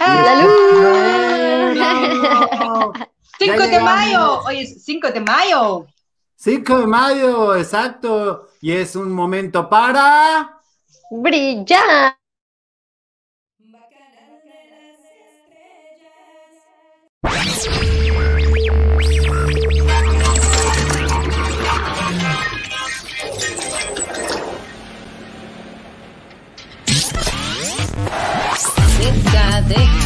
¡Salud! 5 de mayo, hoy es 5 de mayo. 5 de mayo, exacto. Y es un momento para... Brillar.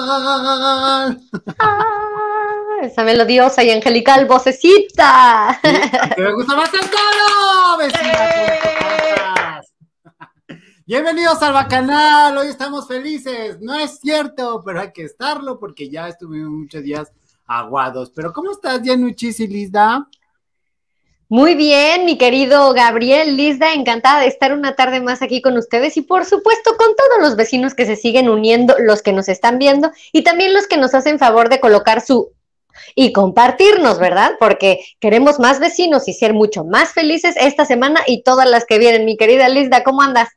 Ah, esa melodiosa y angelical vocecita. que me gusta más el coro, vecinas. Bienvenidos al Bacanal, hoy estamos felices. No es cierto, pero hay que estarlo porque ya estuvimos muchos días aguados. Pero ¿cómo estás, Yanuchis y Lizda? Muy bien, mi querido Gabriel, Lizda, encantada de estar una tarde más aquí con ustedes y por supuesto con todos los vecinos que se siguen uniendo, los que nos están viendo y también los que nos hacen favor de colocar su y compartirnos, ¿verdad? Porque queremos más vecinos y ser mucho más felices esta semana y todas las que vienen. Mi querida Lizda, ¿cómo andas?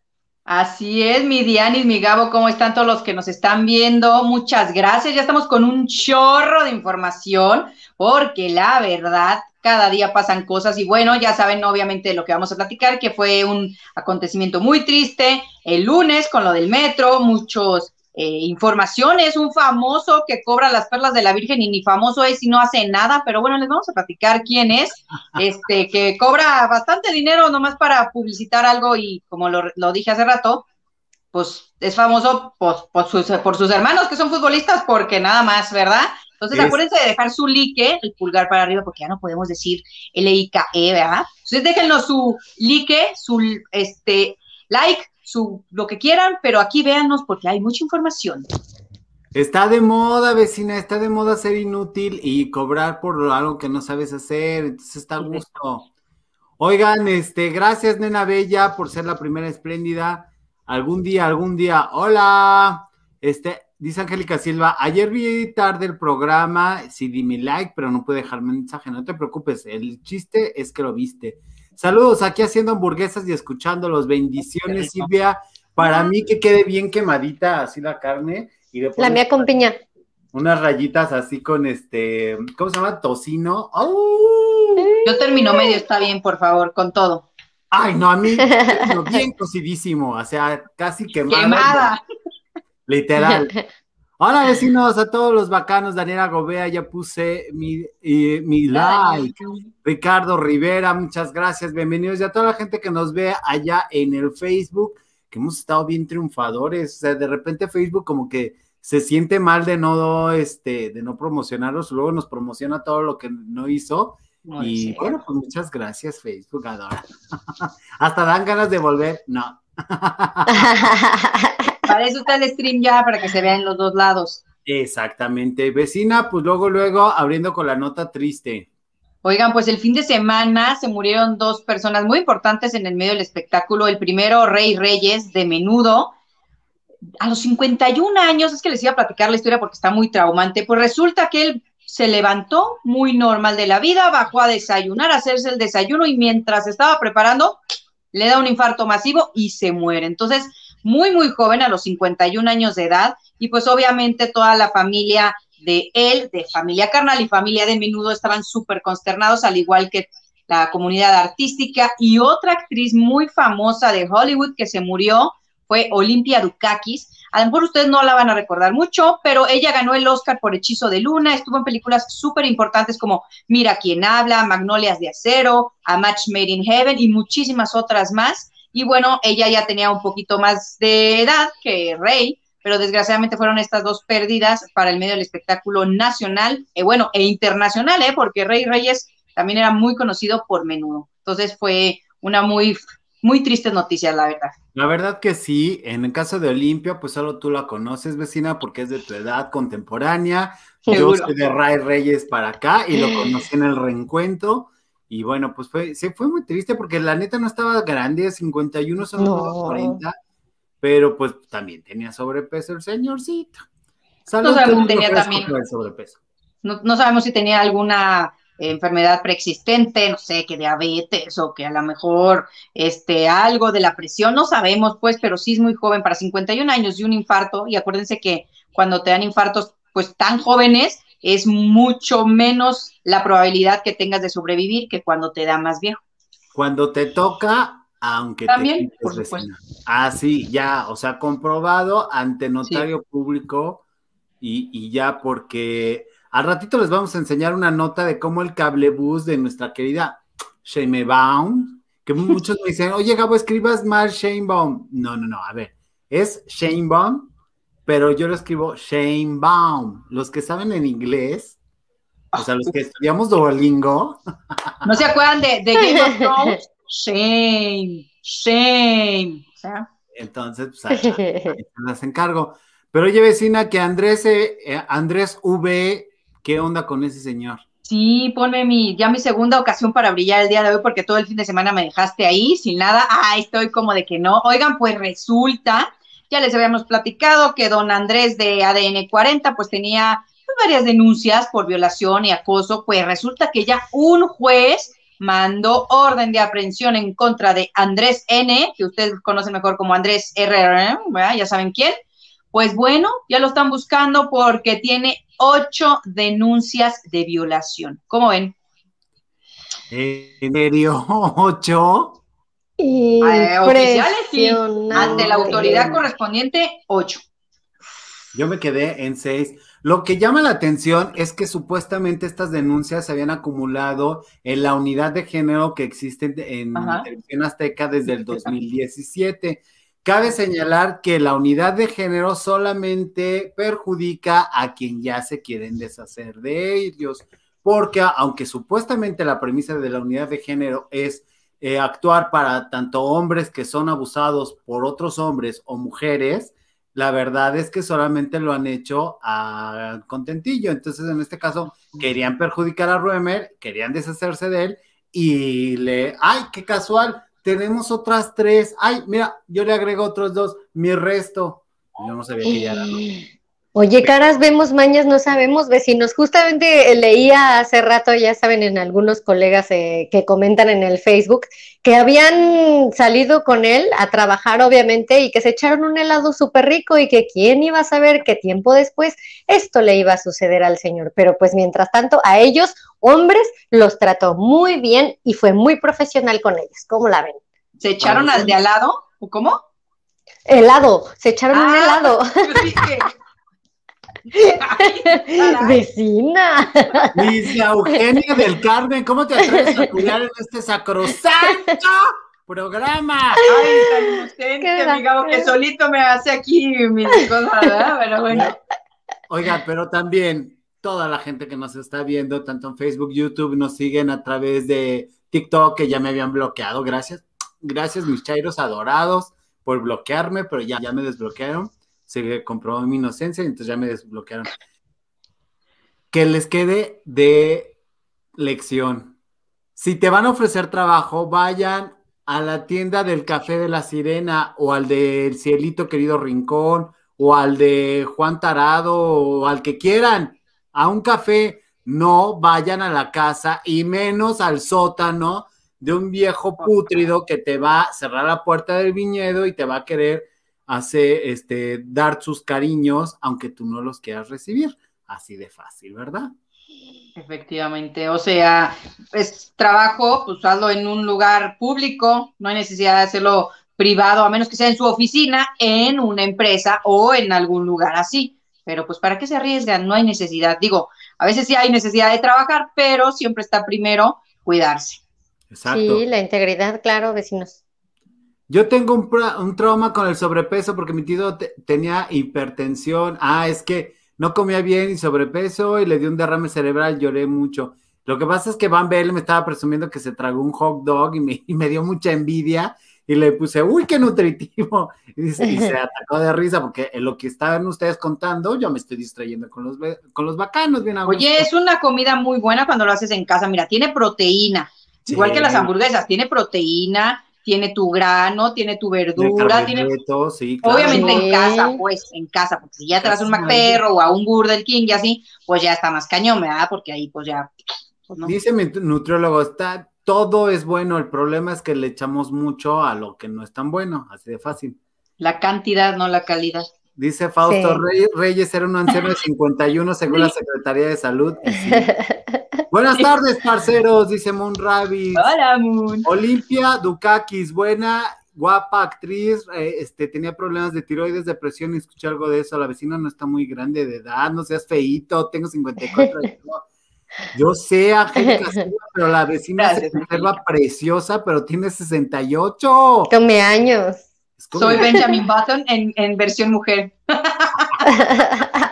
Así es, mi Dianis, mi Gabo, ¿cómo están todos los que nos están viendo? Muchas gracias. Ya estamos con un chorro de información, porque la verdad cada día pasan cosas y bueno, ya saben obviamente lo que vamos a platicar, que fue un acontecimiento muy triste el lunes con lo del metro, muchos eh, informaciones, un famoso que cobra las perlas de la Virgen y ni famoso es y no hace nada, pero bueno, les vamos a platicar quién es, este, que cobra bastante dinero nomás para publicitar algo y como lo, dije hace rato, pues es famoso por, sus, por sus hermanos que son futbolistas, porque nada más, ¿verdad? Entonces, acuérdense de dejar su like, el pulgar para arriba, porque ya no podemos decir L-I-K-E, ¿verdad? Entonces, déjenlo su like, su este, like, su lo que quieran, pero aquí véanos porque hay mucha información. Está de moda, vecina, está de moda ser inútil y cobrar por algo que no sabes hacer, entonces está a gusto. Oigan, este, gracias, nena bella, por ser la primera espléndida. Algún día, algún día, hola. Este, Dice Angélica Silva, ayer vi tarde el programa, sí di mi like, pero no pude dejarme mensaje, no te preocupes, el chiste es que lo viste. Saludos, aquí haciendo hamburguesas y escuchando los bendiciones, Silvia. Para mí que quede bien quemadita así la carne. Y la mía con piña. Unas rayitas así con este, ¿cómo se llama? Tocino. Yo termino medio, está bien, por favor, con todo. Ay, no, a mí, bien cocidísimo, o sea, casi quemada. Quemada. Literal. Hola vecinos, a todos los bacanos, Daniela Gobea, ya puse mi, mi like. Ricardo Rivera, muchas gracias, bienvenidos. Y a toda la gente que nos ve allá en el Facebook, que hemos estado bien triunfadores. O sea, de repente Facebook como que se siente mal de no, este, de no promocionarlos, luego nos promociona todo lo que no hizo. y bueno, pues muchas gracias, Facebook, adora. Hasta dan ganas de volver. No. Para eso está el stream ya, para que se vea en los dos lados. Exactamente. Vecina, pues luego, luego, abriendo con la nota triste. Oigan, pues el fin de semana se murieron dos personas muy importantes en el medio del espectáculo. El primero, Rey Reyes, de menudo. A los 51 años, es que les iba a platicar la historia porque está muy traumante. Pues resulta que él se levantó muy normal de la vida, bajó a desayunar, a hacerse el desayuno y mientras estaba preparando, le da un infarto masivo y se muere. Entonces, muy, muy joven, a los 51 años de edad, y pues obviamente toda la familia de él, de familia carnal y familia de menudo, estaban súper consternados, al igual que la comunidad artística y otra actriz muy famosa de Hollywood que se murió fue Olimpia Dukakis. A lo mejor ustedes no la van a recordar mucho, pero ella ganó el Oscar por Hechizo de Luna, estuvo en películas súper importantes como Mira quién habla, Magnolias de Acero, A Match Made in Heaven y muchísimas otras más. Y bueno, ella ya tenía un poquito más de edad que Rey, pero desgraciadamente fueron estas dos pérdidas para el medio del espectáculo nacional, eh, bueno, e internacional, ¿eh? porque Rey Reyes también era muy conocido por menudo. Entonces fue una muy muy tristes noticias, la verdad. La verdad que sí, en el caso de Olimpia, pues solo tú la conoces, vecina, porque es de tu edad contemporánea. Yo soy de Ray Reyes para acá y lo conocí en el reencuentro. Y bueno, pues fue, sí, fue muy triste porque la neta no estaba grande, 51 son No. los 40, pero pues también tenía sobrepeso el señorcito. Salud, sabemos todo si tenía también. sobrepeso. No, no sabemos si tenía alguna enfermedad preexistente, no sé, que diabetes o que a lo mejor este, algo de la presión, no sabemos pues, pero sí es muy joven para 51 años y un infarto, y acuérdense que cuando te dan infartos pues tan jóvenes, es mucho menos la probabilidad que tengas de sobrevivir que cuando te da más viejo. Cuando te toca, aunque También, te por vecina. Ah, sí, ya, o sea, comprobado ante notario público y, y ya porque al ratito les vamos a enseñar una nota de cómo el cablebús de nuestra querida Shamebaum, que muchos me dicen, oye Gabo, escribas mal Shamebaum. No, no, no, a ver, es Shamebaum, pero yo lo escribo Shamebaum. Los que saben en inglés, o sea, los que estudiamos Duolingo, ¿No se acuerdan de, de Game of Thrones? Shame, shame. O sea, entonces, pues, ahí- las encargo. Pero oye, vecina, que Andrés, eh, eh, Andrés V, ¿qué onda con ese señor? Sí, ponme mi, ya mi segunda ocasión para brillar el día de hoy, porque todo el fin de semana me dejaste ahí sin nada. Ah, estoy como de que no. Oigan, pues resulta, ya les habíamos platicado que don Andrés de ADN 40, pues tenía varias denuncias por violación y acoso. Pues resulta que ya un juez mandó orden de aprehensión en contra de Andrés N, que ustedes conocen mejor como Andrés ¿verdad? ya saben quién. Pues bueno, ya lo están buscando porque tiene ocho denuncias de violación. ¿Cómo ven? ¿En serio? ¿Ocho? Eh, oficiales, sí. Ante la autoridad correspondiente, ocho. Yo me quedé en seis. Lo que llama la atención es que supuestamente estas denuncias se habían acumulado en la unidad de género que existe en Ajá. Televisión Azteca desde el 2017. Cabe señalar que la unidad de género solamente perjudica a quien ya se quieren deshacer de ellos, porque aunque supuestamente la premisa de la unidad de género es eh, actuar para tanto hombres que son abusados por otros hombres o mujeres, la verdad es que solamente lo han hecho a contentillo. Entonces, en este caso, querían perjudicar a Ruemer, querían deshacerse de él y le, ay, qué casual, tenemos otras tres. Ay, mira, yo le agrego otros dos, mi resto. Yo no sabía que ya era. ¿no? Oye, caras, vemos mañas, no sabemos, vecinos. Justamente eh, leía hace rato, ya saben, en algunos colegas eh, que comentan en el Facebook, que habían salido con él a trabajar, obviamente, y que se echaron un helado súper rico y que quién iba a saber que tiempo después esto le iba a suceder al señor. Pero pues mientras tanto, a ellos, hombres, los trató muy bien y fue muy profesional con ellos. ¿Cómo la ven? ¿Se echaron al de al lado? ¿O cómo? Helado, se echaron un Ah. helado. Yo dije, Vecina. Luis Eugenia del Carmen, ¿cómo te atreves a cuidar en este sacrosanto programa? Ay, tan inocente, Gabo, que solito me hace aquí mis cosas, ¿verdad? Pero bueno. Oiga, pero también toda la gente que nos está viendo, tanto en Facebook, YouTube, nos siguen a través de TikTok, que ya me habían bloqueado. Gracias. Gracias, mis chairos adorados, por bloquearme, pero ya, ya me desbloquearon. Se comprobó mi inocencia y entonces ya me desbloquearon. Que les quede de lección. Si te van a ofrecer trabajo, vayan a la tienda del Café de la Sirena o al del Cielito Querido Rincón o al de Juan Tarado o al que quieran, a un café, no vayan a la casa y menos al sótano de un viejo pútrido que te va a cerrar la puerta del viñedo y te va a querer hacer, este, dar sus cariños, aunque tú no los quieras recibir. Así de fácil, ¿verdad? Efectivamente, o sea, es trabajo, pues hazlo en un lugar público, no hay necesidad de hacerlo privado, a menos que sea en su oficina, en una empresa o en algún lugar así. Pero pues para qué se arriesgan, no hay necesidad. Digo, a veces sí hay necesidad de trabajar, pero siempre está primero cuidarse. Exacto. Sí, la integridad, claro, vecinos. Yo tengo un, un trauma con el sobrepeso porque mi tío te- tenía hipertensión. Ah, es que no comía bien y sobrepeso y le dio un derrame cerebral, lloré mucho. Lo que pasa es que Van Bell me estaba presumiendo que se tragó un hot dog y me, y me dio mucha envidia. y le puse, uy, qué nutritivo. Y, y se atacó de risa porque en lo que estaban ustedes contando, yo me estoy distrayendo con los, con los bacanos, bien gusto. Oye, es una comida muy buena cuando lo haces en casa. Mira, tiene proteína, Sí. igual que las hamburguesas, tiene proteína, tiene tu grano, tiene tu verdura, tiene sí, claro. Obviamente Sí. en casa, pues, en casa, porque si ya te das un McPerro o a un Burger King y así, pues ya está más cañón, ¿verdad? Porque ahí pues ya, pues no. Dice mi nutriólogo, está, todo es bueno, el problema es que le echamos mucho a lo que no es tan bueno, así de fácil. La cantidad, no la calidad. Dice Fausto Sí. Rey- Reyes, era un anciano de 51 según la Secretaría de Salud. sí. Buenas tardes, parceros, dice Moon Rabbit. Hola, Moon. Olimpia Dukakis, buena, guapa actriz, eh, este, tenía problemas de tiroides, depresión, y escuché algo de eso. La vecina no está muy grande de edad, no seas feíto, tengo 54 años. Yo sé, Angélica, pero la vecina Gracias, se conserva preciosa, pero tiene 68. Come años. Soy Benjamin Button en, en versión mujer.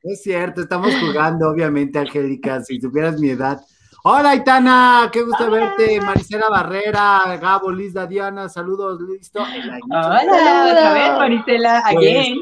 Es cierto, estamos jugando, obviamente, Angélica, si supieras mi edad. Hola, Itana, qué gusto verte. Maricela Barrera, Gabo, Lisa, Diana, saludos, listo. Hola, otra vez, Maritela, again.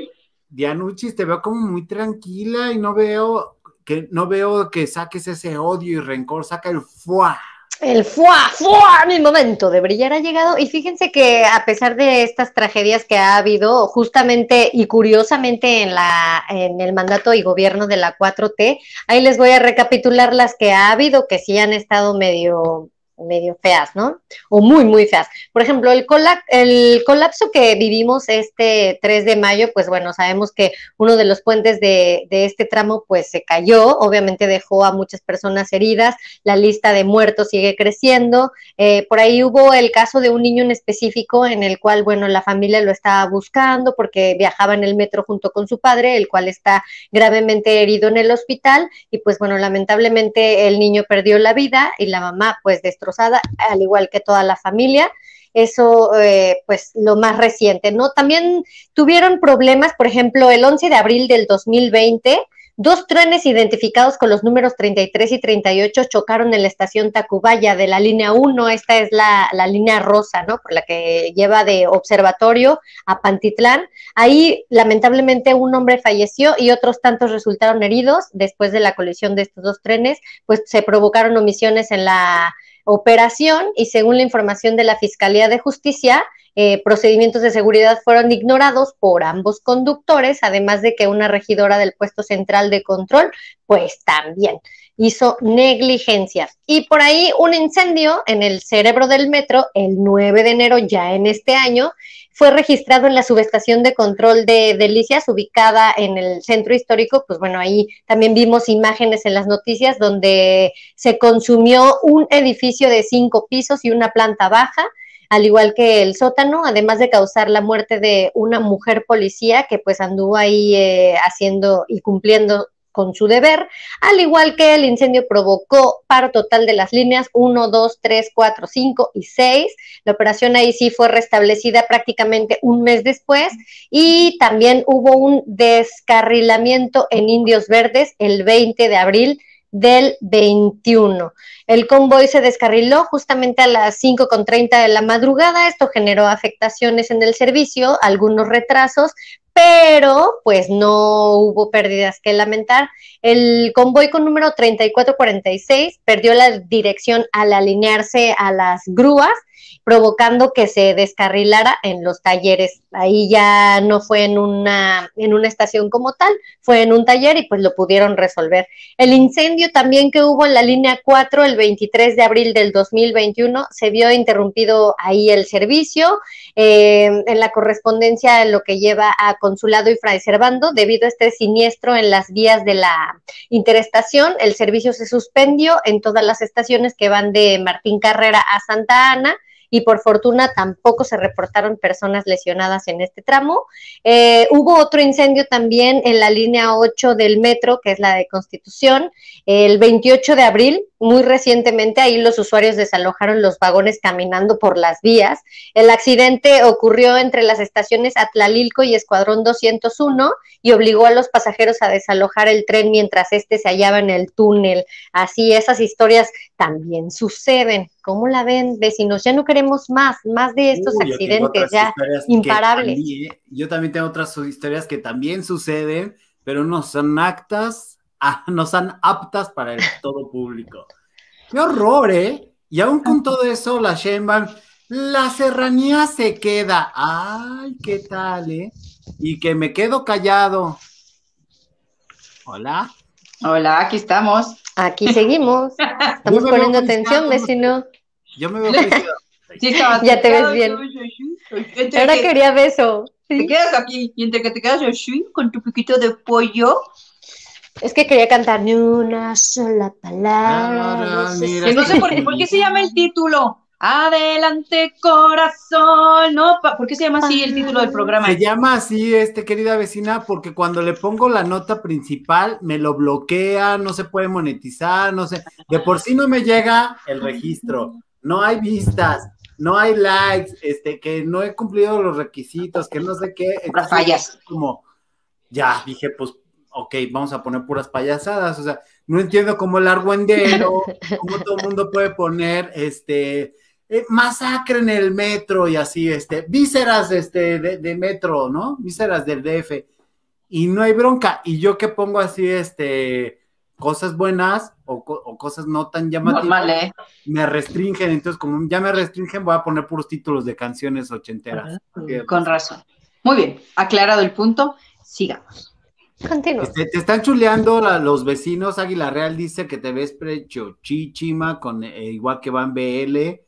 Dianuchis, te veo como muy tranquila y no veo que no veo que saques ese odio y rencor, saca el fuá. El fuá, fuá, mi momento de brillar ha llegado. Y fíjense que a pesar de estas tragedias que ha habido, justamente y curiosamente en, la, en el mandato y gobierno de la 4T, ahí les voy a recapitular las que ha habido, que sí han estado medio, medio feas, ¿no? O muy, muy feas. Por ejemplo, el, cola- el colapso que vivimos este 3 de mayo, pues bueno, sabemos que uno de los puentes de, este tramo pues se cayó, obviamente dejó a muchas personas heridas, la lista de muertos sigue creciendo. Eh, por ahí hubo el caso de un niño en específico en el cual, bueno, la familia lo estaba buscando porque viajaba en el metro junto con su padre, el cual está gravemente herido en el hospital y pues bueno, lamentablemente el niño perdió la vida y la mamá pues destrozada, al igual que toda la familia. Eso, eh, pues, lo más reciente, ¿no? También tuvieron problemas, por ejemplo, el 11 de abril del 2020, Dos trenes identificados con los números 33 y 38 chocaron en la estación Tacubaya de la línea 1. Esta es la, la, línea rosa, ¿no? Por la que lleva de observatorio a Pantitlán. Ahí, lamentablemente, un hombre falleció y otros tantos resultaron heridos después de la colisión de estos dos trenes, pues se provocaron omisiones en la operación y según la información de la Fiscalía de Justicia, eh, procedimientos de seguridad fueron ignorados por ambos conductores, además de que una regidora del puesto central de control, pues también hizo negligencia. Y por ahí un incendio en el cerebro del metro el 9 de enero ya en este año fue registrado en la subestación de control de Delicias, ubicada en el centro histórico. Pues bueno, ahí también vimos imágenes en las noticias donde se consumió un edificio de cinco pisos y una planta baja al igual que el sótano, además de causar la muerte de una mujer policía que pues anduvo ahí eh, haciendo y cumpliendo con su deber, al igual que el incendio provocó paro total de las líneas 1, 2, 3, 4, 5 y 6. La operación ahí sí fue restablecida prácticamente un mes después y también hubo un descarrilamiento en Indios Verdes el 20 de abril del 21. El convoy se descarriló justamente a las 5.30 de la madrugada. Esto generó afectaciones en el servicio, algunos retrasos, pero pues no hubo pérdidas que lamentar. El convoy con número 3446 perdió la dirección al alinearse a las grúas provocando que se descarrilara en los talleres. Ahí ya no fue en una, en una estación como tal, fue en un taller y pues lo pudieron resolver. El incendio también que hubo en la línea 4 el 23 de abril del 2021 se vio interrumpido ahí el servicio eh, en la correspondencia lo que lleva a Consulado y Fray Servando debido a este siniestro en las vías de la interestación. El servicio se suspendió en todas las estaciones que van de Martín Carrera a Santa Ana y por fortuna tampoco se reportaron personas lesionadas en este tramo. Eh, hubo otro incendio también en la línea 8 del metro, que es la de Constitución, el 28 de abril, muy recientemente, ahí los usuarios desalojaron los vagones caminando por las vías. El accidente ocurrió entre las estaciones Atlalilco y Escuadrón 201 y obligó a los pasajeros a desalojar el tren mientras este se hallaba en el túnel. Así, esas historias también suceden ¿Cómo la ven, vecinos? Ya no queremos más, más de estos accidentes, ya imparables. también- yo también tengo otras historias que también suceden, pero no son actas, ah, no son aptas para el todo público. ¡Qué horror, eh! Y aún con todo eso, la Sheinbaum, la serranía se queda. ¡Ay, qué tal, eh! Y que me quedo callado. Hola. Hola, aquí estamos. Aquí seguimos. Estamos Yo poniendo atención, vecino. Yo me veo. Sí, Ya te ves bien. Ahora que quería beso. Te quedas aquí y entre que te quedas así, con tu piquito de pollo. Es que quería cantar ni una sola palabra. Ah, mira. Que no sé por, por qué se llama el título. Adelante, corazón. No, ¿por qué se llama así el título del programa? Se llama así, este querida vecina, porque cuando le pongo la nota principal me lo bloquea, no se puede monetizar, no sé. De por sí no me llega el registro, no hay vistas, no hay likes, este, que no he cumplido los requisitos, que no sé qué. Puras fallas. Como, ya, dije, pues, ok, vamos a poner puras payasadas, o sea, no entiendo cómo el argüendero, cómo todo el mundo puede poner, este, eh, masacre en el metro y así, este, vísceras este, de, de metro, ¿no? Vísceras del DF. Y no hay bronca. Y yo que pongo así, este, cosas buenas o, co- o cosas no tan llamativas, Normal, ¿eh? me restringen. Entonces, como ya me restringen, voy a poner puros títulos de canciones ochenteras. Con razón. Muy bien, aclarado el punto, sigamos. Continúa. Este, te están chuleando la- los vecinos. Águila Real dice que te ves prechochichima, con eh, igual que Van BL.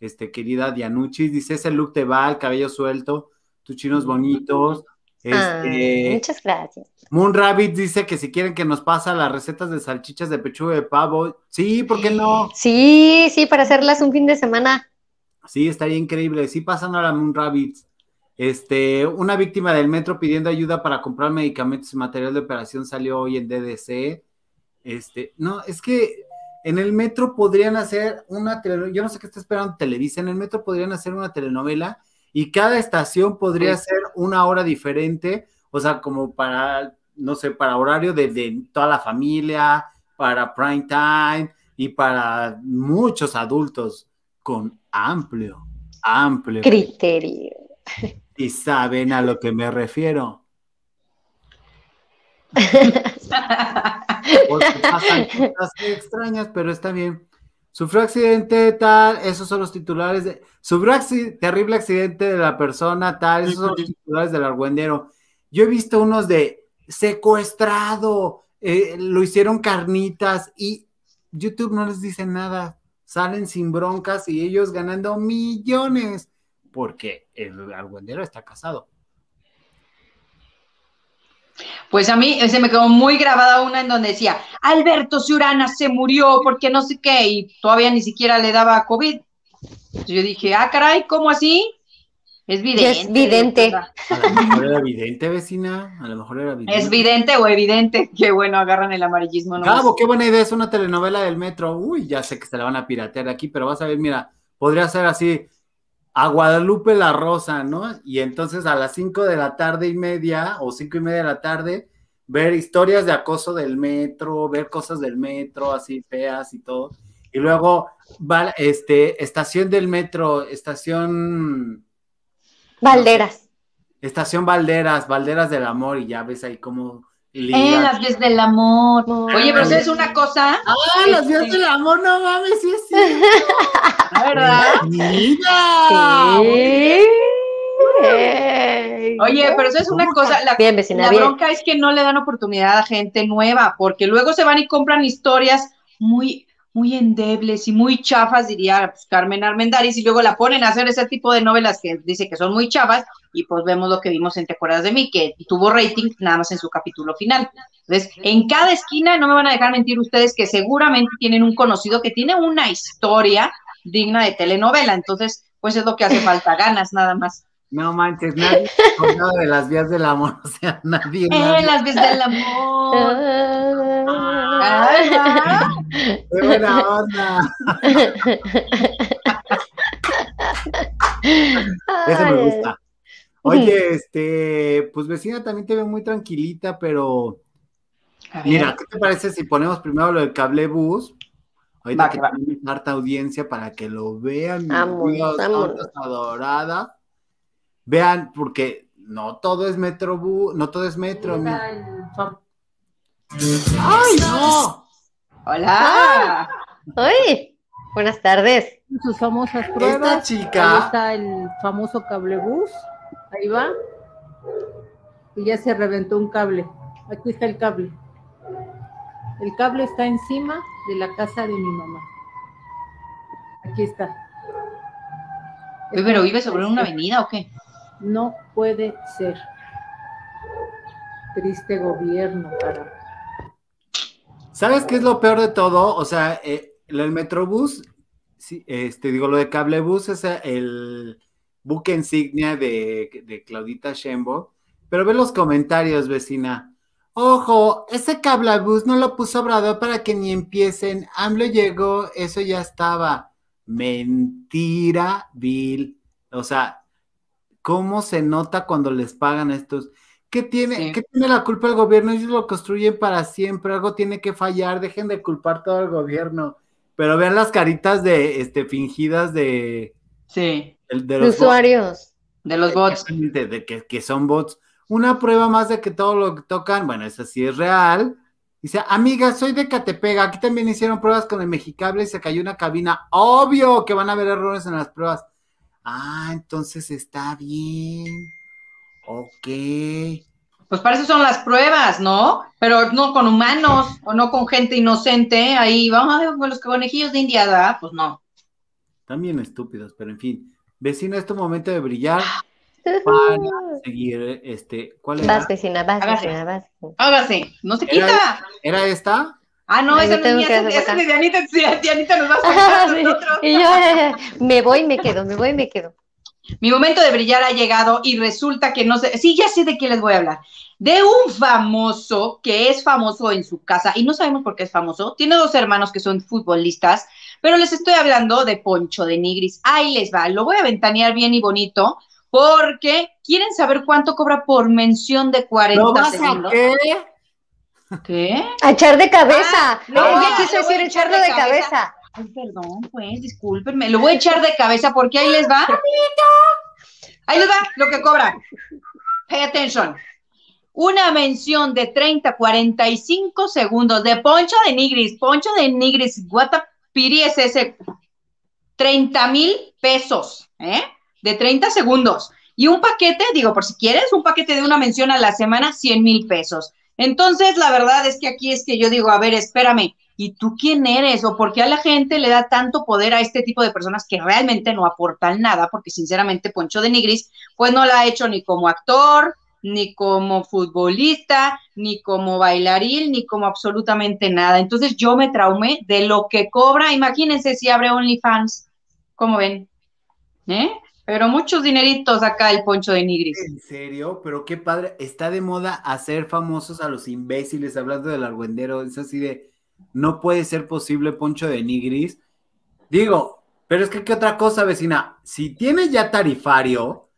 Este, querida Dianuchis, dice ese look te va, el cabello suelto, tus chinos bonitos. Ay, Este, muchas gracias. Moon Rabbit dice que si quieren que nos pasa las recetas de salchichas de pechuga de pavo, sí, ¿por qué no? Sí, sí, para hacerlas un fin de semana. Sí, estaría increíble. Sí, pasan ahora Moon Rabbits. Este, una víctima del metro pidiendo ayuda para comprar medicamentos y material de operación salió hoy en DDC. Este, no, es que en el metro podrían hacer una telenovela, yo no sé qué está esperando Televisa, en el metro podrían hacer una telenovela y cada estación podría Sí. ser una hora diferente, o sea, como para, no sé, para horario de, de toda la familia, para prime time y para muchos adultos con amplio, amplio. Criterio. Y saben a lo que me refiero. Porque pasan cosas extrañas, pero está bien. Sufrió accidente tal, esos son los titulares de. Sufrió acci- terrible accidente de la persona tal, esos son los titulares del argüendero. Yo he visto unos de secuestrado, eh, lo hicieron carnitas y YouTube no les dice nada. Salen sin broncas y ellos ganando millones porque el argüendero está casado. Pues a mí eh, se me quedó muy grabada una en donde decía, Alberto Ciurana se murió porque no sé qué, y todavía ni siquiera le daba COVID. Entonces yo dije, ah, caray, ¿cómo así? Es vidente. es vidente. A lo mejor era evidente, vecina. A lo mejor era evidente. Es vidente o evidente. Qué bueno, agarran el amarillismo. ¿no? Gabo, qué buena idea, es una telenovela del metro. Uy, ya sé que se la van a piratear aquí, pero vas a ver, mira, podría ser así, a Guadalupe la Rosa, ¿no? Y entonces a las cinco de la tarde y media, o cinco y media de la tarde, ver historias de acoso del metro, ver cosas del metro, así feas y todo. Y luego, va, este, estación del metro, estación, Valderas. estación Valderas, Valderas del Amor, y ya ves ahí cómo Eh, ligan. las vías del amor. Oye, pero ¿sabes una cosa? ¡Ah, las vías del amor! ¡No mames, sí es cierto! La verdad. ¡Mira! Oye, pero ¿sabes una cosa? La, Bien, vecina, la bien. bronca es que no le dan oportunidad a gente nueva, porque luego se van y compran historias muy, muy endebles y muy chafas, diría pues, Carmen Armendáriz, y luego la ponen a hacer ese tipo de novelas que dice que son muy chafas, y pues vemos lo que vimos en Te acuerdas de mí, que tuvo rating nada más en su capítulo final. Entonces, en cada esquina, no me van a dejar mentir ustedes, que seguramente tienen un conocido que tiene una historia digna de telenovela, entonces, pues es lo que hace falta, ganas nada más. No manches, nadie con nada de las vías del amor, o sea, nadie. Eh, nadie. las veces del amor. Ay. ¡Qué buena onda! Eso me gusta. Oye, este, pues vecina también te veo muy tranquilita, pero mira, ¿qué te parece si ponemos primero lo del cable bus? Ahorita Va, que va. harta audiencia para que lo vean, ondas adoradas. Vean, porque no todo es Metrobús, no todo es Metro. mi- Está el fam- ¡Ay, no! Hola. ¡Ay! Buenas tardes. sus famosas Esta pruebas. Ahí chica, está el famoso cablebús. Ahí va. Y ya se reventó un cable. Aquí está el cable. El cable está encima de la casa de mi mamá. Aquí está. ¿Pero vive sobre una avenida o qué? No puede ser. Triste gobierno, carajo. ¿Sabes qué es lo peor de todo? O sea, eh, del Metrobús, este, digo, lo de Cablebús es el buque insignia de, Claudita Sheinbaum, pero ve los comentarios, vecina. Ojo, ese cablebús no lo puso Obrador para que ni empiecen. AMLO llegó, eso ya estaba. Mentira, Bill. O sea, ¿cómo se nota cuando les pagan estos? ¿Qué tiene, Sí. ¿Qué tiene la culpa el gobierno? Ellos lo construyen para siempre, algo tiene que fallar, dejen de culpar todo el gobierno. Pero vean las caritas de este fingidas de, Sí, de, los bots. usuarios. de los bots. De que, que son bots. Una prueba más de que todo lo que tocan, bueno, esa sí es real. Dice, amiga, soy de Catepega, aquí también hicieron pruebas con el mexicable y se cayó una cabina. Obvio que van a haber errores en las pruebas. Ah, entonces está bien. Ok. Pues para eso son las pruebas, ¿no? Pero no con humanos o no con gente inocente. Ahí vamos a ver con los conejillos de India, ¿verdad? Pues no. También estúpidos, pero en fin. Vecina, es tu momento de brillar para seguir, este, ¿cuál era? Vas, vecina, vas, Hágase. vecina, vas. Hágase, no se quita. ¿Era esta? Ah, no, esa no es mía, esa es de Dianita, Dianita nos va a Ah, contar sí. nosotros. Y yo eh, me voy y me quedo, me voy y me quedo. Mi momento de brillar ha llegado y resulta que no sé, sí, ya sé de qué les voy a hablar. De un famoso que es famoso en su casa y no sabemos por qué es famoso. Tiene dos hermanos que son futbolistas, pero les estoy hablando de Poncho de Nigris. Ahí les va, lo voy a ventanear bien y bonito porque quieren saber cuánto cobra por mención de 40 ¿Lo vas a segundos. qué? ¿Qué? A echar de cabeza. Ah, no, Ella quiso voy a decir echar echarlo de de cabeza. Ay, perdón, pues, discúlpenme. Lo voy a echar de cabeza porque ahí les va. Ahí les va lo que cobra. Pay attention. Una mención de 30, 45 segundos de Poncho de Nigris. Poncho de Nigris, what the piri es ese? 30 mil pesos, ¿eh? De 30 segundos. Y un paquete, digo, por si quieres, un paquete de una mención a la semana, 100 mil pesos. Entonces, la verdad es que aquí es que yo digo, a ver, espérame, ¿y tú quién eres? ¿O por qué a la gente le da tanto poder a este tipo de personas que realmente no aportan nada? Porque sinceramente Poncho de Nigris, pues no la ha hecho ni como actor, ni como futbolista, ni como bailarín, ni como absolutamente nada. Entonces yo me traumé de lo que cobra. Imagínense si abre OnlyFans. ¿Cómo ven? ¿Eh? Pero muchos dineritos acá el Poncho de Nigris. ¿En serio? Pero qué padre. Está de moda hacer famosos a los imbéciles, hablando del argüendero. Es así de, no puede ser posible Poncho de Nigris. Digo, pero es que qué otra cosa, vecina. Si tiene ya tarifario,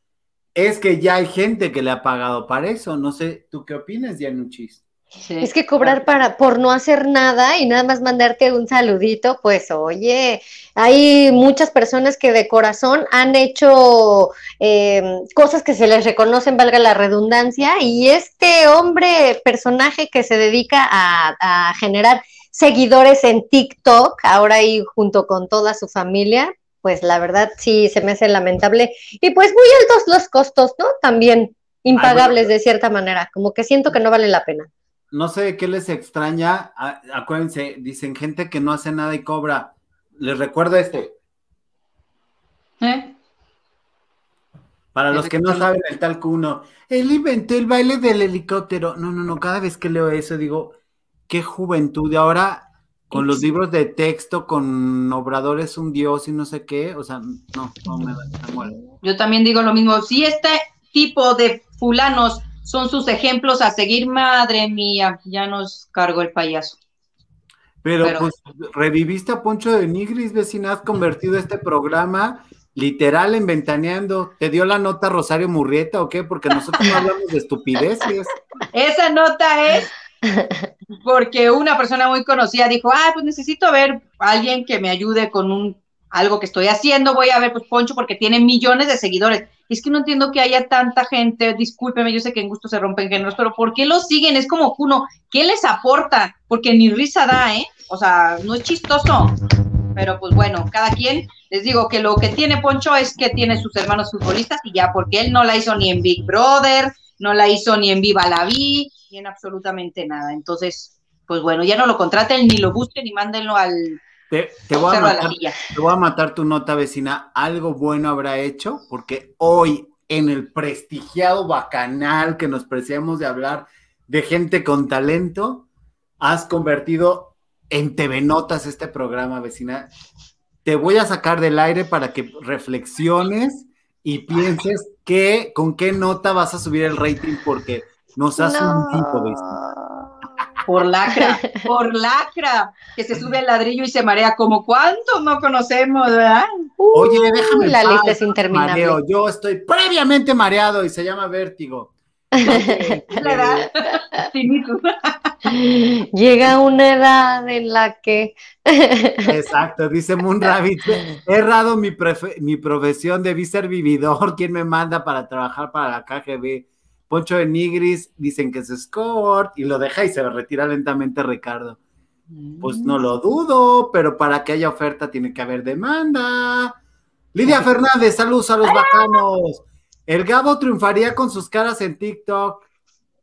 es que ya hay gente que le ha pagado para eso. No sé, ¿tú qué opinas, Yanuchis? Sí. Es que cobrar para, por no hacer nada y nada más mandarte un saludito, pues oye, hay muchas personas que de corazón han hecho eh, cosas que se les reconocen, valga la redundancia, y este hombre, personaje que se dedica a, a generar seguidores en TikTok, ahora ahí junto con toda su familia, pues la verdad sí se me hace lamentable. Y pues muy altos los costos, ¿no? También impagables de cierta manera, como que siento que no vale la pena. No sé qué les extraña. Acuérdense, dicen gente que no hace nada y cobra. Les recuerdo este. ¿Eh? Para los que no saben el tal Cuno, él inventó el baile del helicóptero. No, no, no, cada vez que leo eso digo, qué juventud. Y ahora con los libros de texto, con Obrador es un dios y no sé qué, o sea, no, no me, me muero. Yo también digo lo mismo. Si este tipo de fulanos son sus ejemplos a seguir, madre mía, ya nos cargó el payaso. Pero, Pero- pues reviviste a Poncho de Nigris, vecina, has convertido este programa literal en ventaneando. ¿Te dio la nota Rosario Murrieta o qué? Porque nosotros no hablamos de estupideces. Esa nota es porque una persona muy conocida dijo, ah, pues necesito ver a alguien que me ayude con un algo que estoy haciendo, voy a ver pues Poncho porque tiene millones de seguidores. Es que no entiendo que haya tanta gente, discúlpeme, yo sé que en gusto se rompen géneros, pero ¿por qué lo siguen? Es como uno, ¿qué les aporta? Porque ni risa da, ¿eh? O sea, no es chistoso. Pero pues bueno, cada quien, les digo que lo que tiene Poncho es que tiene sus hermanos futbolistas y ya, porque él no la hizo ni en Big Brother, no la hizo ni en Viva la Vi, ni en absolutamente nada. Entonces, pues bueno, ya no lo contraten, ni lo busquen, ni mándenlo al, te, voy a matar, te, voy a matar, tu nota vecina. Algo bueno habrá hecho, porque hoy en el prestigiado bacanal que nos preciamos de hablar de gente con talento, has convertido en TV Notas este programa, vecina. Te voy a sacar del aire para que reflexiones y pienses que, con qué nota vas a subir el rating, porque nos has un tipo vecina. Por lacra, por lacra, que se sube al ladrillo y se marea como cuántos no conocemos, ¿verdad? Oye, déjame. La lista es interminable. Yo estoy previamente mareado y se llama vértigo. la edad, Llega una edad en la que. Exacto, dice Moon Rabbit. He errado mi, mi profesión, debí ser vividor. ¿Quién me manda para trabajar para la KGB? Poncho de Nigris dicen que es Scott y lo deja y se retira lentamente Ricardo. Pues no lo dudo, pero para que haya oferta tiene que haber demanda. Lidia Fernández, saludos a los bacanos. El Gabo triunfaría con sus caras en TikTok.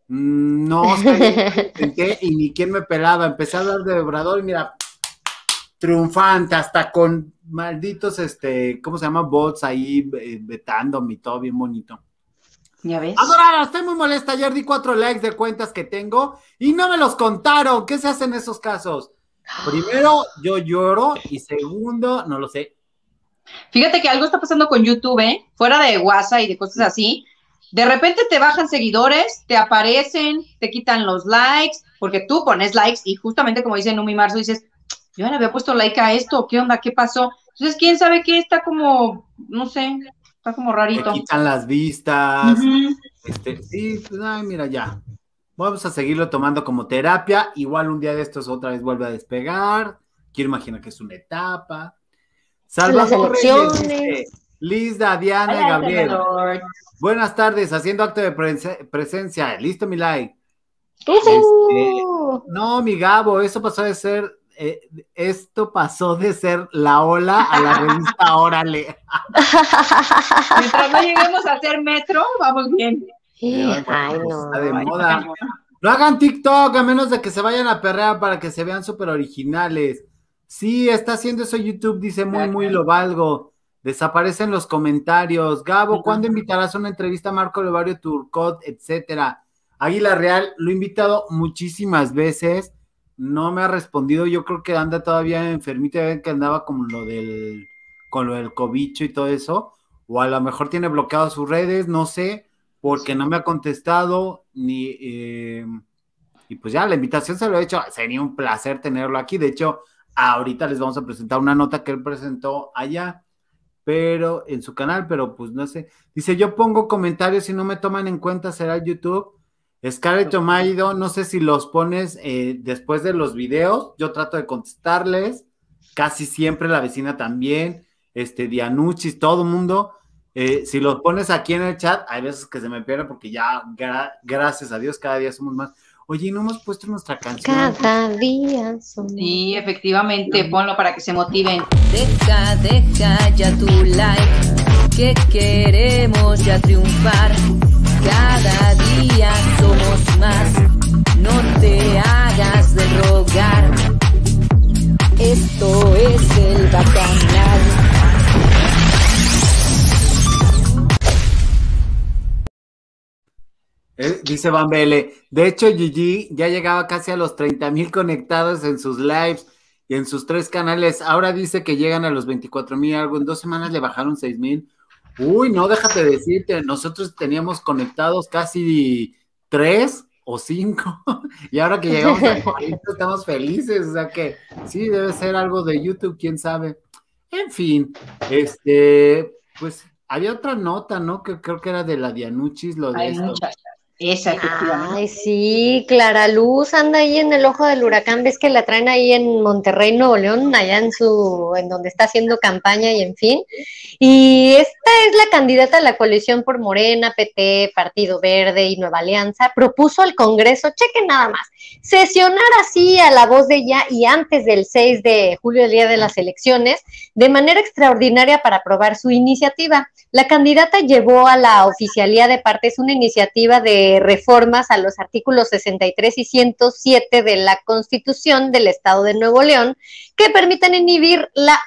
Mm, no sé, y ni quién me pelaba. Empecé a hablar de Obrador y mira, triunfante, hasta con malditos, este, ¿cómo se llama? Bots ahí eh, vetando y todo bien bonito. Ya ves. Adorada, estoy muy molesta. Ayer di cuatro likes de cuentas que tengo y no me los contaron. ¿Qué se hace en esos casos? Primero, yo lloro y segundo, no lo sé. Fíjate que algo está pasando con YouTube, ¿eh? fuera de WhatsApp y de cosas así. De repente te bajan seguidores, te aparecen, te quitan los likes, porque tú pones likes y justamente como dice Numi Marzo, dices, yo ahora había puesto like a esto, ¿qué onda? ¿Qué pasó? Entonces, quién sabe qué está como, no sé, Está como rarito. Te quitan las vistas. este, sí, pues, ay, mira, ya. Vamos a seguirlo tomando como terapia. Igual un día de estos otra vez vuelve a despegar. Quiero imaginar que es una etapa. Salvador Reyes, Lizda, Diana y Gabriel. Buenas tardes, haciendo acto de presencia. Listo mi like. Este, no, mi Gabo, eso pasó de ser eh, esto pasó de ser la ola a la revista Órale. Mientras no lleguemos a hacer metro, vamos bien. Ay, no. de moda. No hagan TikTok a menos de que se vayan a perrear para que se vean súper originales. Sí, está haciendo eso YouTube, dice muy, muy lo valgo. Desaparecen los comentarios. Gabo, ¿cuándo invitarás a una entrevista a Marco Levario Turcot, etcétera? Águila Real, lo he invitado muchísimas veces no me ha respondido. Yo creo que anda todavía enfermita, ven que andaba con lo del, con lo del cobicho y todo eso. O a lo mejor tiene bloqueado sus redes, no sé, porque no me ha contestado ni. Eh, y pues ya, la invitación se lo he hecho. Sería un placer tenerlo aquí. De hecho, ahorita les vamos a presentar una nota que él presentó allá, pero en su canal, pero pues no sé. Dice, yo pongo comentarios y no me toman en cuenta, será YouTube. Scarlett O'Maido, no sé si los pones eh, después de los videos, yo trato de contestarles, casi siempre la vecina también, este, Dianuchis, todo el mundo. Eh, si los pones aquí en el chat, hay veces que se me pierde porque ya, gracias a Dios, cada día somos más. Oye, no hemos puesto nuestra canción. Cada día somos. Sí, efectivamente, ponlo para que se motiven. Deja, deja ya tu like, que queremos ya triunfar cada día somos más, no te hagas de rogar. Esto es el bacanal. Eh, dice Van Bele, de hecho Gigi ya llegaba casi a los 30 mil conectados en sus lives y en sus tres canales. Ahora dice que llegan a los 24 mil algo. En dos semanas le bajaron 6 mil. Uy, no, déjate decirte, nosotros teníamos conectados casi tres o cinco, y ahora que llegamos a 40 estamos felices, o sea que sí, debe ser algo de YouTube, quién sabe. En fin, este, pues había otra nota, ¿no? Que creo que era de la Dianuchis, lo de Hay muchas. Esa, efectivamente. Ay, sí, Clara Luz anda ahí en el ojo del huracán, ves que la traen ahí en Monterrey, Nuevo León, allá en su, en donde está haciendo campaña y en fin. Y esta es la candidata de la coalición por Morena, PT, Partido Verde y Nueva Alianza, propuso al Congreso, chequen nada más, sesionar así a la voz de ella y antes del 6 de julio, el día de las elecciones, de manera extraordinaria para aprobar su iniciativa. La candidata llevó a la oficialía de partes una iniciativa de reformas a los artículos 63 y 107 de la Constitución del Estado de Nuevo León que permiten inhibir la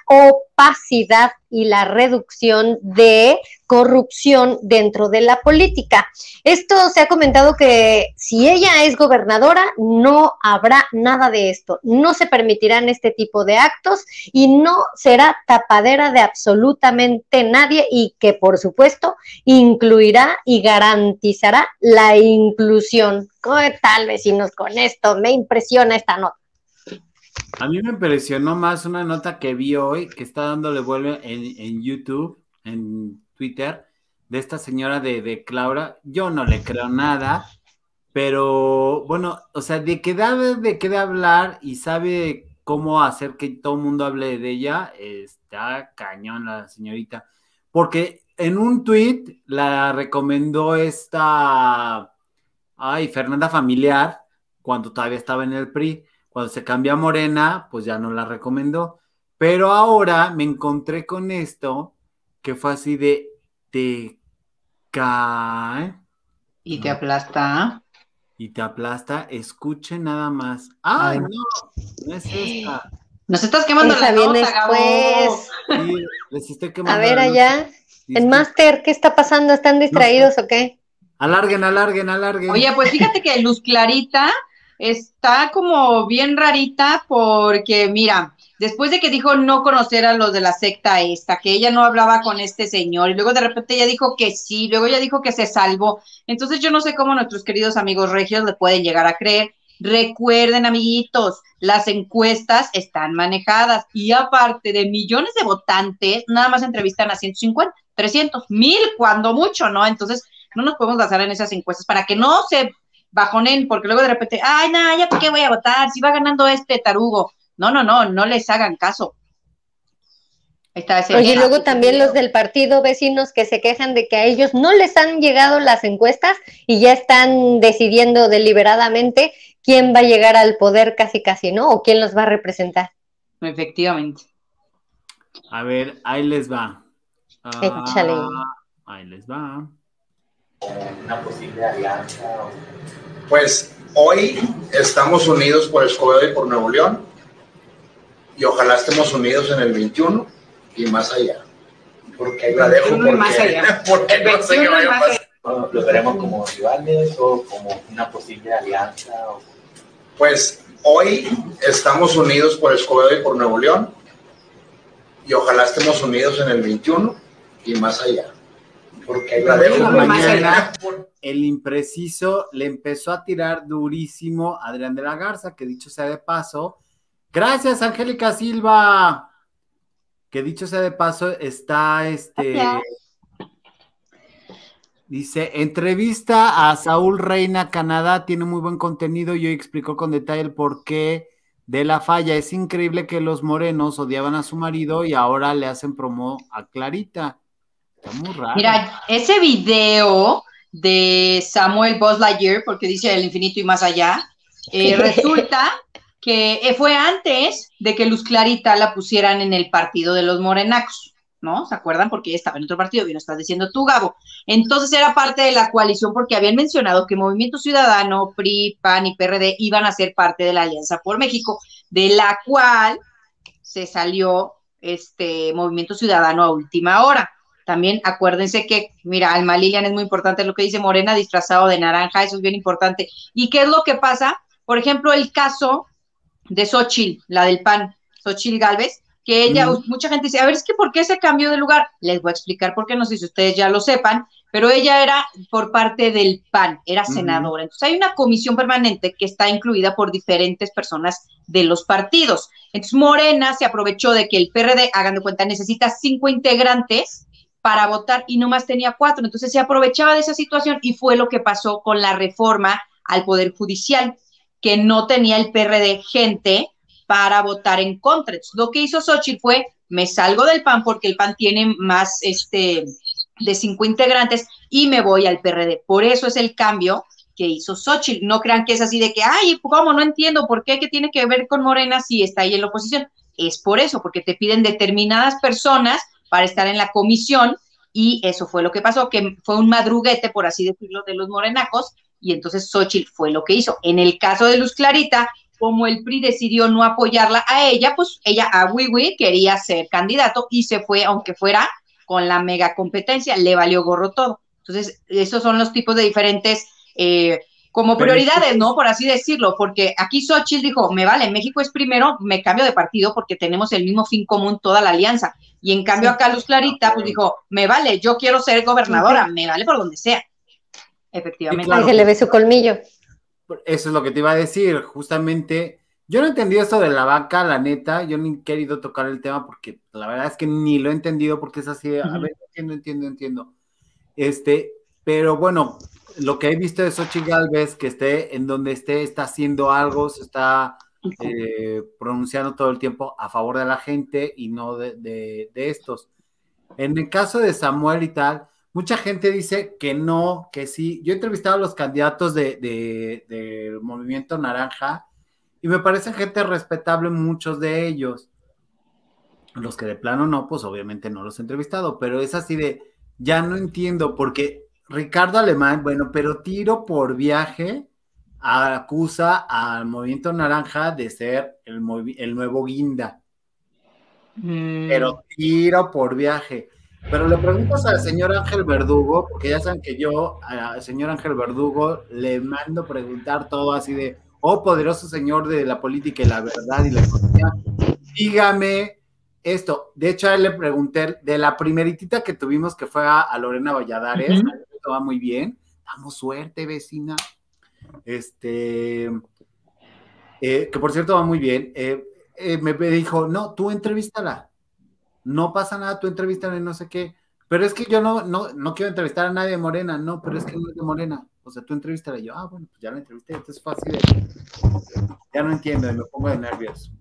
opacidad y la reducción de corrupción dentro de la política. Esto se ha comentado que si ella es gobernadora, no habrá nada de esto. No se permitirán este tipo de actos y no será tapadera de absolutamente nadie y que, por supuesto, incluirá y garantizará la inclusión. ¿Qué tal, vecinos, con esto? Me impresiona esta nota. A mí me impresionó más una nota que vi hoy, que está dándole vuelo en, en YouTube, en Twitter, de esta señora de, de Claura. Yo no le creo nada, pero bueno, o sea, de que da de qué de hablar y sabe cómo hacer que todo el mundo hable de ella, está cañón la señorita. Porque en un tweet la recomendó esta, ay, Fernanda Familiar, cuando todavía estaba en el PRI cuando se cambia a Morena, pues ya no la recomendó. Pero ahora me encontré con esto que fue así de te cae. Y te aplasta. Y te aplasta. Escuche nada más. ¡Ay, no! No es esta. Nos estás quemando Esa la viene nota, Gabo. después. Sí, les estoy quemando A ver la allá, en. Master, ¿qué está pasando? ¿Están distraídos o qué? Alarguen, alarguen, alarguen. Oye, pues fíjate que Luz Clarita está como bien rarita porque, mira, después de que dijo no conocer a los de la secta esta, que ella no hablaba con este señor, y luego de repente ella dijo que sí, luego ella dijo que se salvó. Entonces yo no sé cómo nuestros queridos amigos regios le pueden llegar a creer. Recuerden, amiguitos, las encuestas están manejadas y aparte de millones de votantes, nada más entrevistan a 150, 300, mil, cuando mucho, ¿no? Entonces, no nos podemos basar en esas encuestas para que no se bajonen, porque luego de repente, ay, nada, ya por qué voy a votar, si va ganando este tarugo. No, no, no, no les hagan caso. Está ese Oye, y luego también los del partido vecinos que se quejan de que a ellos no les han llegado las encuestas y ya están decidiendo deliberadamente quién va a llegar al poder casi casi, ¿no? O quién los va a representar. Efectivamente. A ver, ahí les va. Ah, Échale. ahí les va. Una posible alianza? o- Pues hoy estamos unidos por Escobedo y por Nuevo León y ojalá estemos unidos en el 21 y más allá. Porque la dejo 21 y porque, más allá. porque no sé qué 21 y vaya a pasar. ¿Lo lo veremos como rivales o como una posible alianza? o- Pues hoy estamos unidos por Escobedo y por Nuevo León y ojalá estemos unidos en el 21 y más allá. Porque allá. El impreciso le empezó a tirar durísimo a Adrián de la Garza, que dicho sea de paso. Gracias, Angélica Silva. Que dicho sea de paso, está este. Gracias. Dice, entrevista a Saúl Reina, Canadá, tiene muy buen contenido y hoy explicó con detalle el porqué de la falla. Es increíble que los morenos odiaban a su marido y ahora le hacen promo a Clarita. Está muy raro. Mira, ese video de Samuel Buzz Lightyear, porque dice el infinito y más allá, eh, resulta que eh, fue antes de que Luz Clarita la pusieran en el partido de los morenacos, ¿no? ¿Se acuerdan? Porque ella estaba en otro partido, bien lo estás diciendo tú, Gabo. Entonces era parte de la coalición porque habían mencionado que Movimiento Ciudadano, PRI, PAN y PRD iban a ser parte de la Alianza por México, de la cual se salió este Movimiento Ciudadano a última hora. También acuérdense que, mira, Alma Lilian es muy importante lo que dice Morena disfrazado de naranja, eso es bien importante. ¿Y qué es lo que pasa? Por ejemplo, el caso de Xochitl, la del PAN, Xochitl Galvez, que ella, mucha gente dice, a ver, es que ¿por qué se cambió de lugar? Les voy a explicar por qué, no sé si ustedes ya lo sepan, pero ella era por parte del PAN, era senadora. Entonces hay una comisión permanente que está incluida por diferentes personas de los partidos. Entonces Morena se aprovechó de que el PRD, hagan de cuenta, necesita cinco integrantes para votar y nomás tenía cuatro. Entonces se aprovechaba de esa situación y fue lo que pasó con la reforma al Poder Judicial, que no tenía el PRD gente para votar en contra. Lo que hizo Xochitl fue, me salgo del PAN porque el PAN tiene más este, de cinco integrantes y me voy al PRD. Por eso es el cambio que hizo Xochitl. No crean que es así de que, ay, ¿cómo? No entiendo por qué, que tiene que ver con Morena si está ahí en la oposición. Es por eso, porque te piden determinadas personas para estar en la comisión y eso fue lo que pasó, que fue un madruguete, por así decirlo, de los morenacos y entonces Xochitl fue lo que hizo. En el caso de Luz Clarita, como el PRI decidió no apoyarla a ella, pues ella a Wiwi quería ser candidato y se fue, aunque fuera con la mega competencia, le valió gorro todo. Entonces, esos son los tipos de diferentes, eh, como prioridades, ¿no? Por así decirlo, porque aquí Xochitl dijo, me vale, México es primero, me cambio de partido porque tenemos el mismo fin común, toda la alianza. Y en cambio acá Luz Clarita, pues dijo, me vale, yo quiero ser gobernadora, me vale por donde sea. Efectivamente. Se le ve su colmillo. Eso es lo que te iba a decir, justamente. Yo no he entendido esto de la vaca, la neta. Yo ni he querido tocar el tema porque la verdad es que ni lo he entendido porque es así. A ver, entiendo, entiendo, entiendo. Este, pero bueno, lo que he visto de Xochitl Galvez, que esté en donde esté, está haciendo algo, se está eh, pronunciando todo el tiempo a favor de la gente y no de, de- de estos. En el caso de Samuel y tal, mucha gente dice que no, que sí. Yo he entrevistado a los candidatos de, de- del movimiento naranja y me parecen gente respetable muchos de ellos. Los que de plano no, pues obviamente no los he entrevistado, pero es así de, ya no entiendo, porque Ricardo Alemán, bueno, pero tiro por viaje acusa al movimiento naranja de ser el, nuevo guinda Mm, pero tiro por viaje. Pero le preguntas al señor Ángel Verdugo, porque ya saben que yo al señor Ángel Verdugo le mando preguntar todo así de, oh poderoso señor de la política y la verdad y la economía, dígame esto. De hecho, a él le pregunté de la primeritita que tuvimos que fue a, a Lorena Valladares. Va muy bien, damos suerte, vecina. Este, eh, que por cierto va muy bien. Eh, eh, me dijo, no, tú entrevístala. No pasa nada, tú entrevístala y no sé qué. Pero es que yo no, no, no quiero entrevistar a nadie de Morena, no, pero es que no es de Morena. O sea, tú entrevístala y yo, ah, bueno, pues ya la entrevisté, entonces fue así de, ya no entiendo, me pongo de nervios.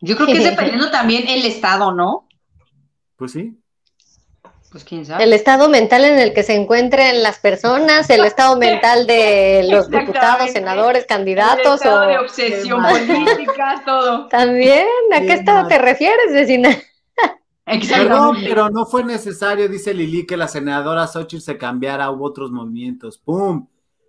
Yo creo que es dependiendo también el estado, ¿no? Pues sí. Pues quién sabe. El estado mental en el que se encuentren las personas, el estado mental de los diputados, senadores, El candidatos estado o de obsesión política, todo. también, ¿a qué Qué estado mal. te refieres, vecina? Perdón, pero no fue necesario, dice Lili, que la senadora Xochitl se cambiara, hubo otros movimientos. ¡Pum!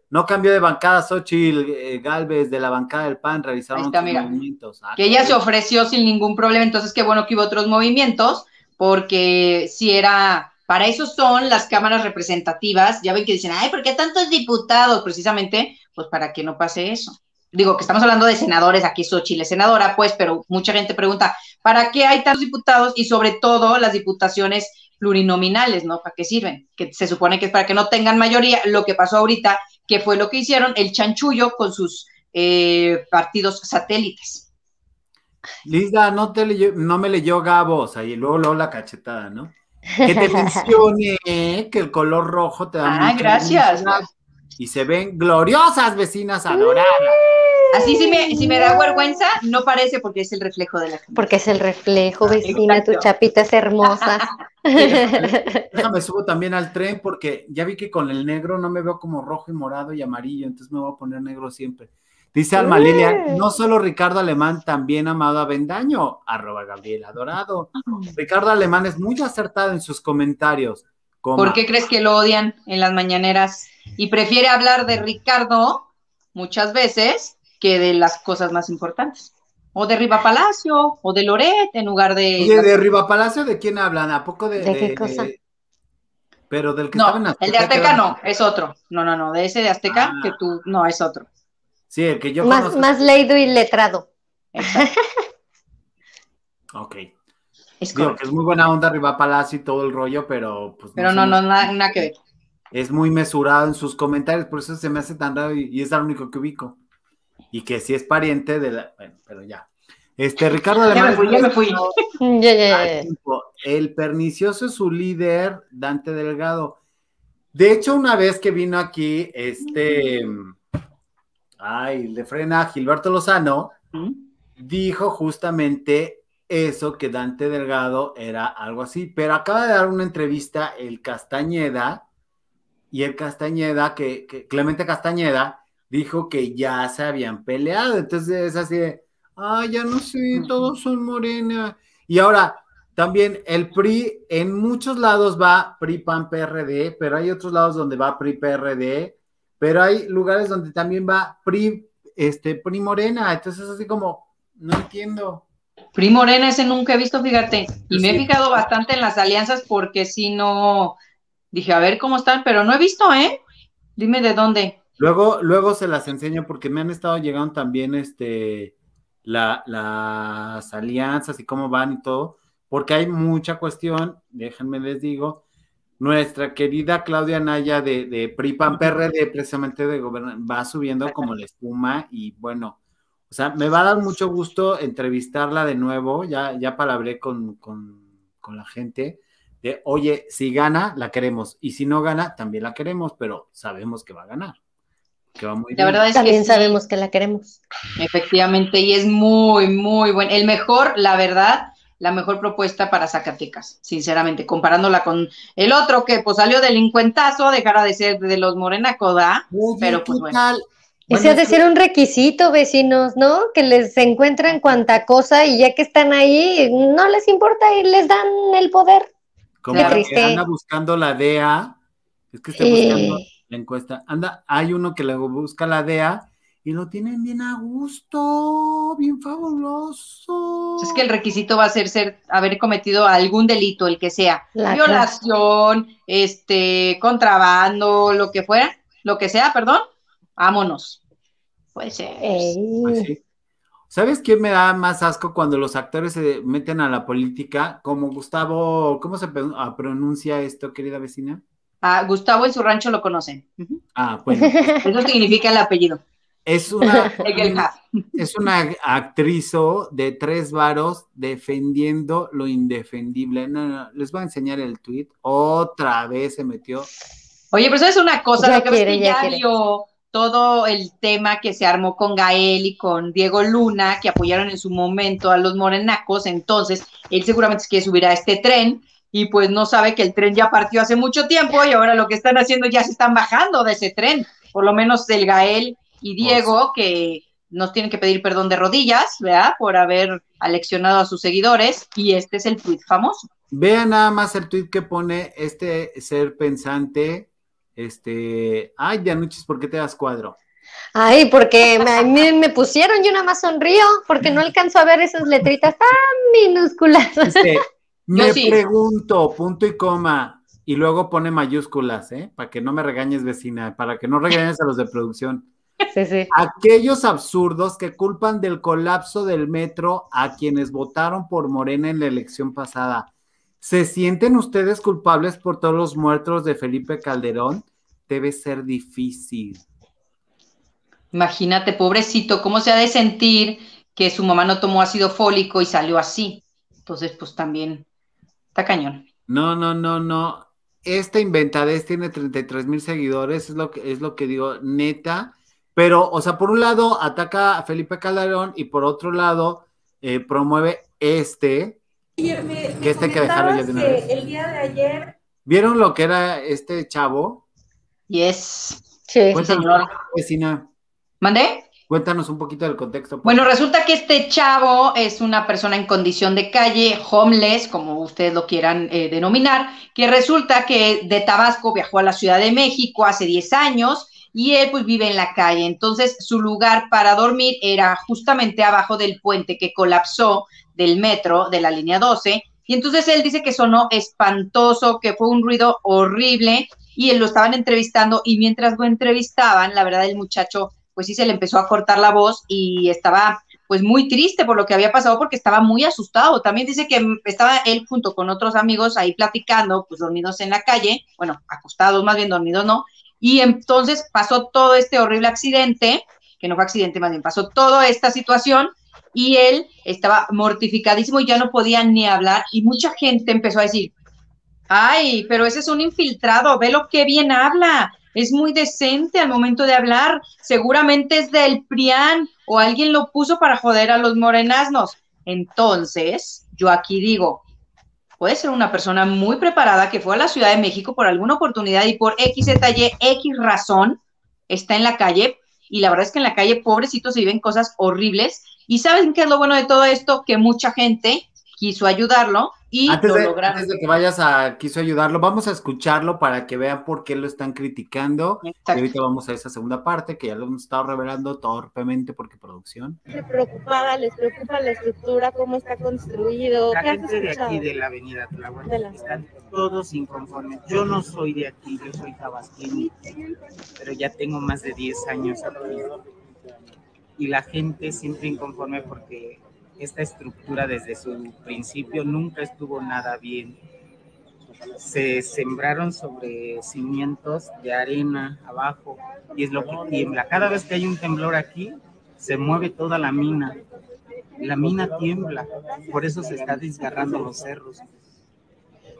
No cambió de bancada Xochitl eh, Galvez, de la bancada del PAN, realizaron está, otros mira. movimientos. Ah, que ella se ofreció sin ningún problema, entonces qué bueno que hubo otros movimientos, porque si era, para eso son las cámaras representativas, ya ven que dicen, ay, ¿por qué tantos diputados? Precisamente, pues para que no pase eso. Digo, que estamos hablando de senadores, aquí Xochitl es senadora, pues, pero mucha gente pregunta, ¿para qué hay tantos diputados? Y sobre todo las diputaciones plurinominales, ¿no? ¿Para qué sirven? Que se supone que es para que no tengan mayoría, lo que pasó ahorita, que fue lo que hicieron, el chanchullo con sus eh, partidos satélites. Lisa, no, te leyó- no me leyó Gabo, o sea, y luego, luego la cachetada, ¿no? Que te mencione que el color rojo te da Ah, mucha gracias. Y se ven gloriosas vecinas adoradas. Así si me, si me da vergüenza, no parece porque es el reflejo de la gente. Porque es el reflejo, vecina, tu Exacto. chapita es hermosa. Déjame subo también al tren porque ya vi que con el negro no me veo como rojo y morado y amarillo, entonces me voy a poner negro siempre. Dice Alma. Lilia, no solo Ricardo Alemán, también Amado Avendaño, arroba Gabriela Dorado. Ricardo Alemán es muy acertado en sus comentarios. coma, ¿Por qué crees que lo odian en las mañaneras? Y prefiere hablar de Ricardo muchas veces que de las cosas más importantes. O de Riva Palacio, o de Loret, en lugar de... Oye, de Riva Palacio, ¿de quién hablan? ¿A poco de...? ¿De qué cosa? Pero del que estaba en No, Azteca. el de Azteca no, es otro. No, no, no, de ese de Azteca Ah. que tú, no, es otro. Sí, el que yo más, conozco. más leído y letrado. Ok. Es Digo que es muy buena onda Riva Palacio y todo el rollo, pero pues Pero no, no, nada, nada que ver. es muy mesurado en sus comentarios, por eso se me hace tan raro y, y es el único que ubico. Y que sí es pariente de la. Bueno, pero ya. Este, Ricardo Ya me Alemán. fui, ya me fui. Ya, ya, al ya. tiempo. El pernicioso es su líder, Dante Delgado. De hecho, una vez que vino aquí, este, ay, le frena a Gilberto Lozano, dijo justamente eso, que Dante Delgado era algo así, pero acaba de dar una entrevista el Castañeda, y el Castañeda, que, que Clemente Castañeda, dijo que ya se habían peleado, entonces es así de, ah, ya no sé, todos son morena. Y ahora, también el PRI, en muchos lados va PRI, PAN, PRD, pero hay otros lados donde va PRI, PRD, pero hay lugares donde también va PRI, este, PRI Morena, entonces es así como, no entiendo. PRI Morena, ese nunca he visto, fíjate. Y me he fijado bastante en las alianzas porque si no, dije, a ver cómo están, pero no he visto, ¿eh? Dime de dónde. Luego, luego se las enseño porque me han estado llegando también este la- las alianzas y cómo van y todo, porque hay mucha cuestión, déjenme les digo, nuestra querida Claudia Naya de, de PRI PAN PRD, precisamente de gobierno, va subiendo como la espuma y bueno, o sea, me va a dar mucho gusto entrevistarla de nuevo, ya, ya palabré con, con, con la gente, de, oye, si gana, la queremos, y si no gana, también la queremos, pero sabemos que va a ganar, que va muy La bien. verdad es También que sí, sabemos que la queremos. efectivamente, y es muy, muy bueno. El mejor, la verdad, la mejor propuesta para Zacatecas, sinceramente, comparándola con el otro que pues salió delincuentazo, dejara de ser de los Morenacos, ¿da? Oye, pero, pues, ¿qué bueno. tal? Ese Bueno, ha de ser un requisito, vecinos, ¿no? Que les encuentran cuanta cosa y ya que están ahí, no les importa y les dan el poder. como Claro. que anda buscando la DEA, es que está Eh. buscando la encuesta, anda, hay uno que le busca la DEA y lo tienen bien a gusto, bien fabuloso. Es que el requisito va a ser, ser haber cometido algún delito, el que sea, La violación, este, contrabando, lo que fuera, lo que sea, perdón, vámonos. Puede ser. Ey. Pues sí. ¿Sabes quién me da más asco cuando los actores se meten a la política? Como Gustavo, ¿cómo se ah, pronuncia esto, querida vecina? A Gustavo en su rancho lo conocen. Ah, bueno, Eso significa el apellido. es una, es una actriz de tres varos defendiendo lo indefendible. No, no, les voy a enseñar el tweet. Otra vez se metió. Oye, pero sabes una cosa, Ya lo que es quiere, ya ya quiere. vio todo el tema que se armó con Gael y con Diego Luna, que apoyaron en su momento a los morenacos, entonces él seguramente se quiere subir a este tren y pues no sabe que el tren ya partió hace mucho tiempo y ahora lo que están haciendo ya se están bajando de ese tren, por lo menos el Gael y Diego, que nos tienen que pedir perdón de rodillas, ¿verdad? Por haber aleccionado a sus seguidores y este es el tweet famoso. Vean nada más el tweet que pone este ser pensante. Este, ay, Dianuchis, ¿por qué te das cuadro? Ay, porque me, a mí me pusieron, yo nada más sonrío, porque no alcanzo a ver esas letritas tan minúsculas. Este, me sí. pregunto, punto y coma, y luego pone mayúsculas, ¿eh? Para que no me regañes, vecina, para que no regañes a los de producción. Sí, sí. Aquellos absurdos que culpan del colapso del metro a quienes votaron por Morena en la elección pasada. ¿Se sienten ustedes culpables por todos los muertos de Felipe Calderón? Debe ser difícil. Imagínate, pobrecito, cómo se ha de sentir que su mamá no tomó ácido fólico y salió así. Entonces, pues también está cañón. No, no, no, no. Esta inventadez tiene 33 mil seguidores, es lo que es lo que digo, neta. Pero, o sea, por un lado ataca a Felipe Calderón y por otro lado eh, promueve este. me, Que este hay que dejarlo ya de una vez. el día de ayer ¿Vieron lo que era este chavo? Yes. Sí. Cuéntanos, señor. vecina, ¿Mandé? cuéntanos un poquito del contexto. Bueno, resulta que este chavo es una persona en condición de calle, homeless, como ustedes lo quieran eh, denominar, que resulta que de Tabasco viajó a la Ciudad de México hace 10 años y él pues vive en la calle. Entonces su lugar para dormir era justamente abajo del puente que colapsó del metro de la línea 12. Y entonces él dice que sonó espantoso, que fue un ruido horrible y él lo estaban entrevistando y mientras lo entrevistaban, la verdad el muchacho pues sí se le empezó a cortar la voz y estaba pues muy triste por lo que había pasado porque estaba muy asustado. También dice que estaba él junto con otros amigos ahí platicando, pues dormidos en la calle, bueno, acostados más bien dormidos, ¿no? Y entonces pasó todo este horrible accidente, que no fue accidente, más bien pasó toda esta situación y él estaba mortificadísimo y ya no podía ni hablar y mucha gente empezó a decir, ay, pero ese es un infiltrado, ve lo que bien habla, es muy decente al momento de hablar, seguramente es del PRIAN o alguien lo puso para joder a los morenaznos. Entonces, yo aquí digo, puede ser una persona muy preparada que fue a la Ciudad de México por alguna oportunidad y por X, Y, X razón está en la calle. Y la verdad es que en la calle, pobrecitos, se viven cosas horribles. Y ¿saben qué es lo bueno de todo esto? Que mucha gente quiso ayudarlo y antes lo de, lograron. antes de que vayas a quiso ayudarlo, vamos a escucharlo para que vean por qué lo están criticando. Exacto. Y ahorita vamos a esa segunda parte que ya lo hemos estado revelando torpemente porque producción. preocupada, les preocupa la estructura, cómo está construido. La ¿Qué has gente de aquí de la avenida la- están todos inconformes. Yo no soy de aquí, yo soy tabasqueño, pero ya tengo más de 10 años aquí. Y la gente siempre inconforme porque esta estructura desde su principio nunca estuvo nada bien. Se sembraron sobre cimientos de arena abajo y es lo que tiembla. Cada vez que hay un temblor aquí, se mueve toda la mina. La mina tiembla, por eso se está desgarrando los cerros.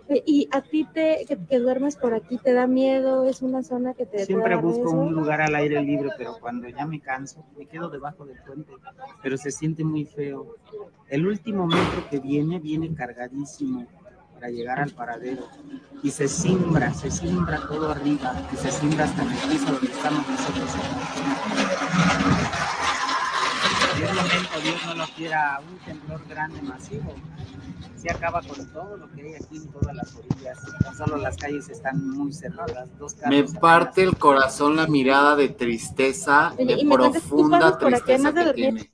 Eh, ¿Y a ti te, que, que duermes por aquí, te da miedo? ¿Es una zona que te Siempre busco riesgo? un lugar al aire libre, pero cuando ya me canso, me quedo debajo del puente, pero se siente muy feo. El último metro que viene, viene cargadísimo para llegar al paradero y se simbra, se simbra todo arriba y se simbra hasta en el piso donde estamos nosotros. Dios no lo quiera, un temblor grande, masivo. Se acaba con todo lo que hay aquí en todas las orillas. No solo las calles están muy cerradas. Dos Me parte el corazón la mirada de tristeza, Oye, de y me cuentas, ¿tú profunda aquí tristeza de que tiene.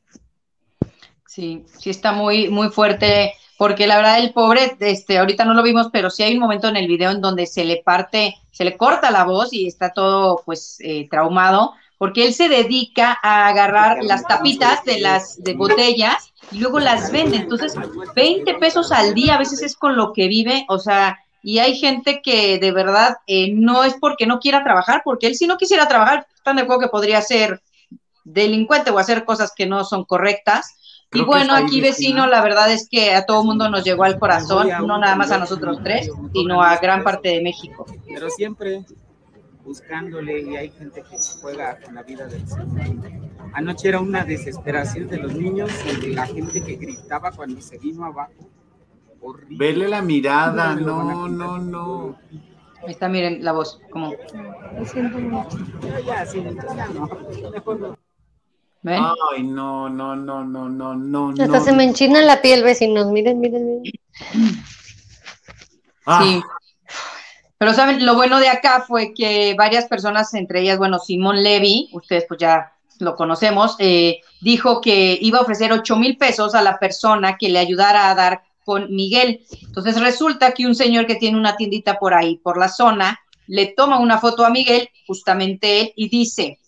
Sí, sí está muy, muy fuerte, porque la verdad el pobre, este, ahorita no lo vimos, pero sí hay un momento en el video en donde se le parte, se le corta la voz y está todo pues eh, traumado, porque él se dedica a agarrar las tapitas de las de botellas y luego las vende. Entonces, 20 pesos al día a veces es con lo que vive, o sea, y hay gente que de verdad eh, no es porque no quiera trabajar, porque él si no quisiera trabajar, están de acuerdo que podría ser delincuente o hacer cosas que no son correctas. Creo y bueno, aquí vecino, la verdad es que a todo mundo nos llegó al corazón, no nada más a nosotros tres, sino a gran parte de México. pero siempre buscándole y hay gente que juega con la vida del Señor. Anoche era una desesperación de los niños y de la gente que gritaba cuando se vino abajo. Horrible. Vele la mirada, No no, no, no. Ahí está, miren la voz, como, Lo siento mucho. Ya, ya, sí, ya no. Mejor no. ¿ven? Ay, no, no, no, no, no, no, Hasta no. se me enchina la piel, vecinos. Miren, miren, miren. Ah, Sí. Pero saben, lo bueno de acá fue que varias personas, entre ellas, bueno, Simón Levy, ustedes pues ya lo conocemos, eh, dijo que iba a ofrecer 8 mil pesos a la persona que le ayudara a dar con Miguel. Entonces resulta que un señor que tiene una tiendita por ahí, por la zona, le toma una foto a Miguel, justamente él, y dice,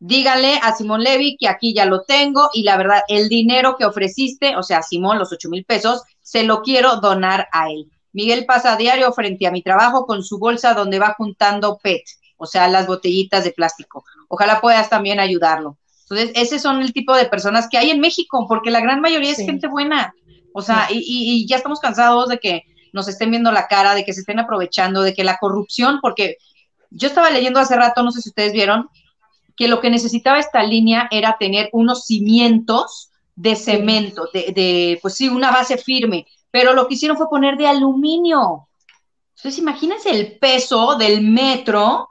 díganle a Simón Levy que aquí ya lo tengo y la verdad, el dinero que ofreciste, o sea, Simón, los 8 mil pesos, se lo quiero donar a él. Miguel pasa a diario frente a mi trabajo con su bolsa donde va juntando PET, o sea, las botellitas de plástico. Ojalá puedas también ayudarlo. Entonces, ese son el tipo de personas que hay en México, porque la gran mayoría Sí. es gente buena. O sea, y ya estamos cansados de que nos estén viendo la cara, de que se estén aprovechando, de que la corrupción, porque yo estaba leyendo hace rato, no sé si ustedes vieron, que lo que necesitaba esta línea era tener unos cimientos de cemento, de, de, pues sí, una base firme, pero lo que hicieron fue poner de aluminio. Entonces, imagínense el peso del metro.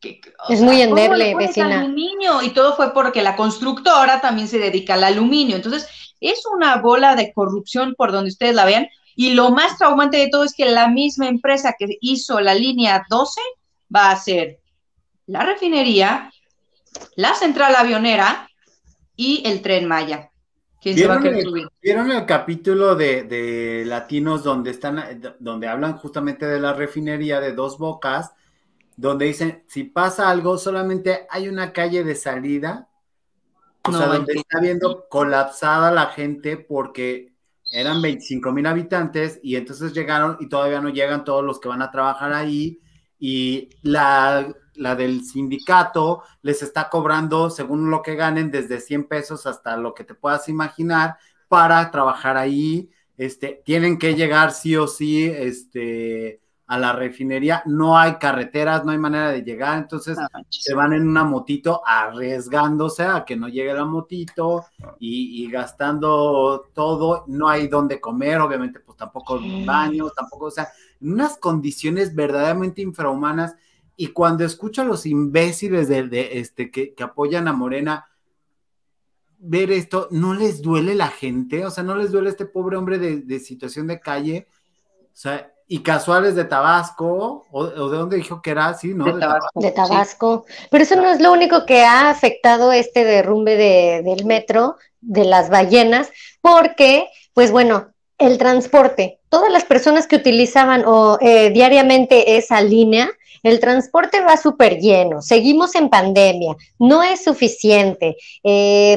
que- Es muy ¿cómo le endeble, vecina. aluminio? Y todo fue porque la constructora también se dedica al aluminio. Entonces, es una bola de corrupción por donde ustedes la vean. Y lo más traumante de todo es que la misma empresa que hizo la línea 12 va a hacer la refinería, la central avionera y el tren Maya. ¿Quién se va a ¿Vieron el, subir? vieron el capítulo de, de latinos donde están, donde hablan justamente de la refinería de dos bocas, donde dicen si pasa algo, solamente hay una calle de salida, o No sea, donde está viendo colapsada la gente porque eran 25 mil habitantes y entonces llegaron y todavía no llegan todos los que van a trabajar ahí y la la del sindicato les está cobrando según lo que ganen desde 100 pesos hasta lo que te puedas imaginar para trabajar ahí. Este, tienen que llegar sí o sí este, a la refinería. No hay carreteras, no hay manera de llegar, entonces No se van en una motito arriesgándose a que no llegue la motito y, y gastando todo. No hay donde comer, obviamente, pues tampoco baños, tampoco, o sea, en unas condiciones verdaderamente infrahumanas. Y cuando escucho a los imbéciles de, de, este, que, que apoyan a Morena, ver esto, ¿no les duele la gente? O sea, ¿no les duele este pobre hombre de, de situación de calle? O sea, y casuales de Tabasco, o, o de dónde dijo que era, sí, ¿no? De Tabasco. de Tabasco. Pero eso no es lo único que ha afectado este derrumbe de- del metro, de las ballenas, porque, pues bueno, el transporte, todas las personas que utilizaban o, eh, diariamente esa línea, el transporte va súper lleno, seguimos en pandemia, no es suficiente, eh,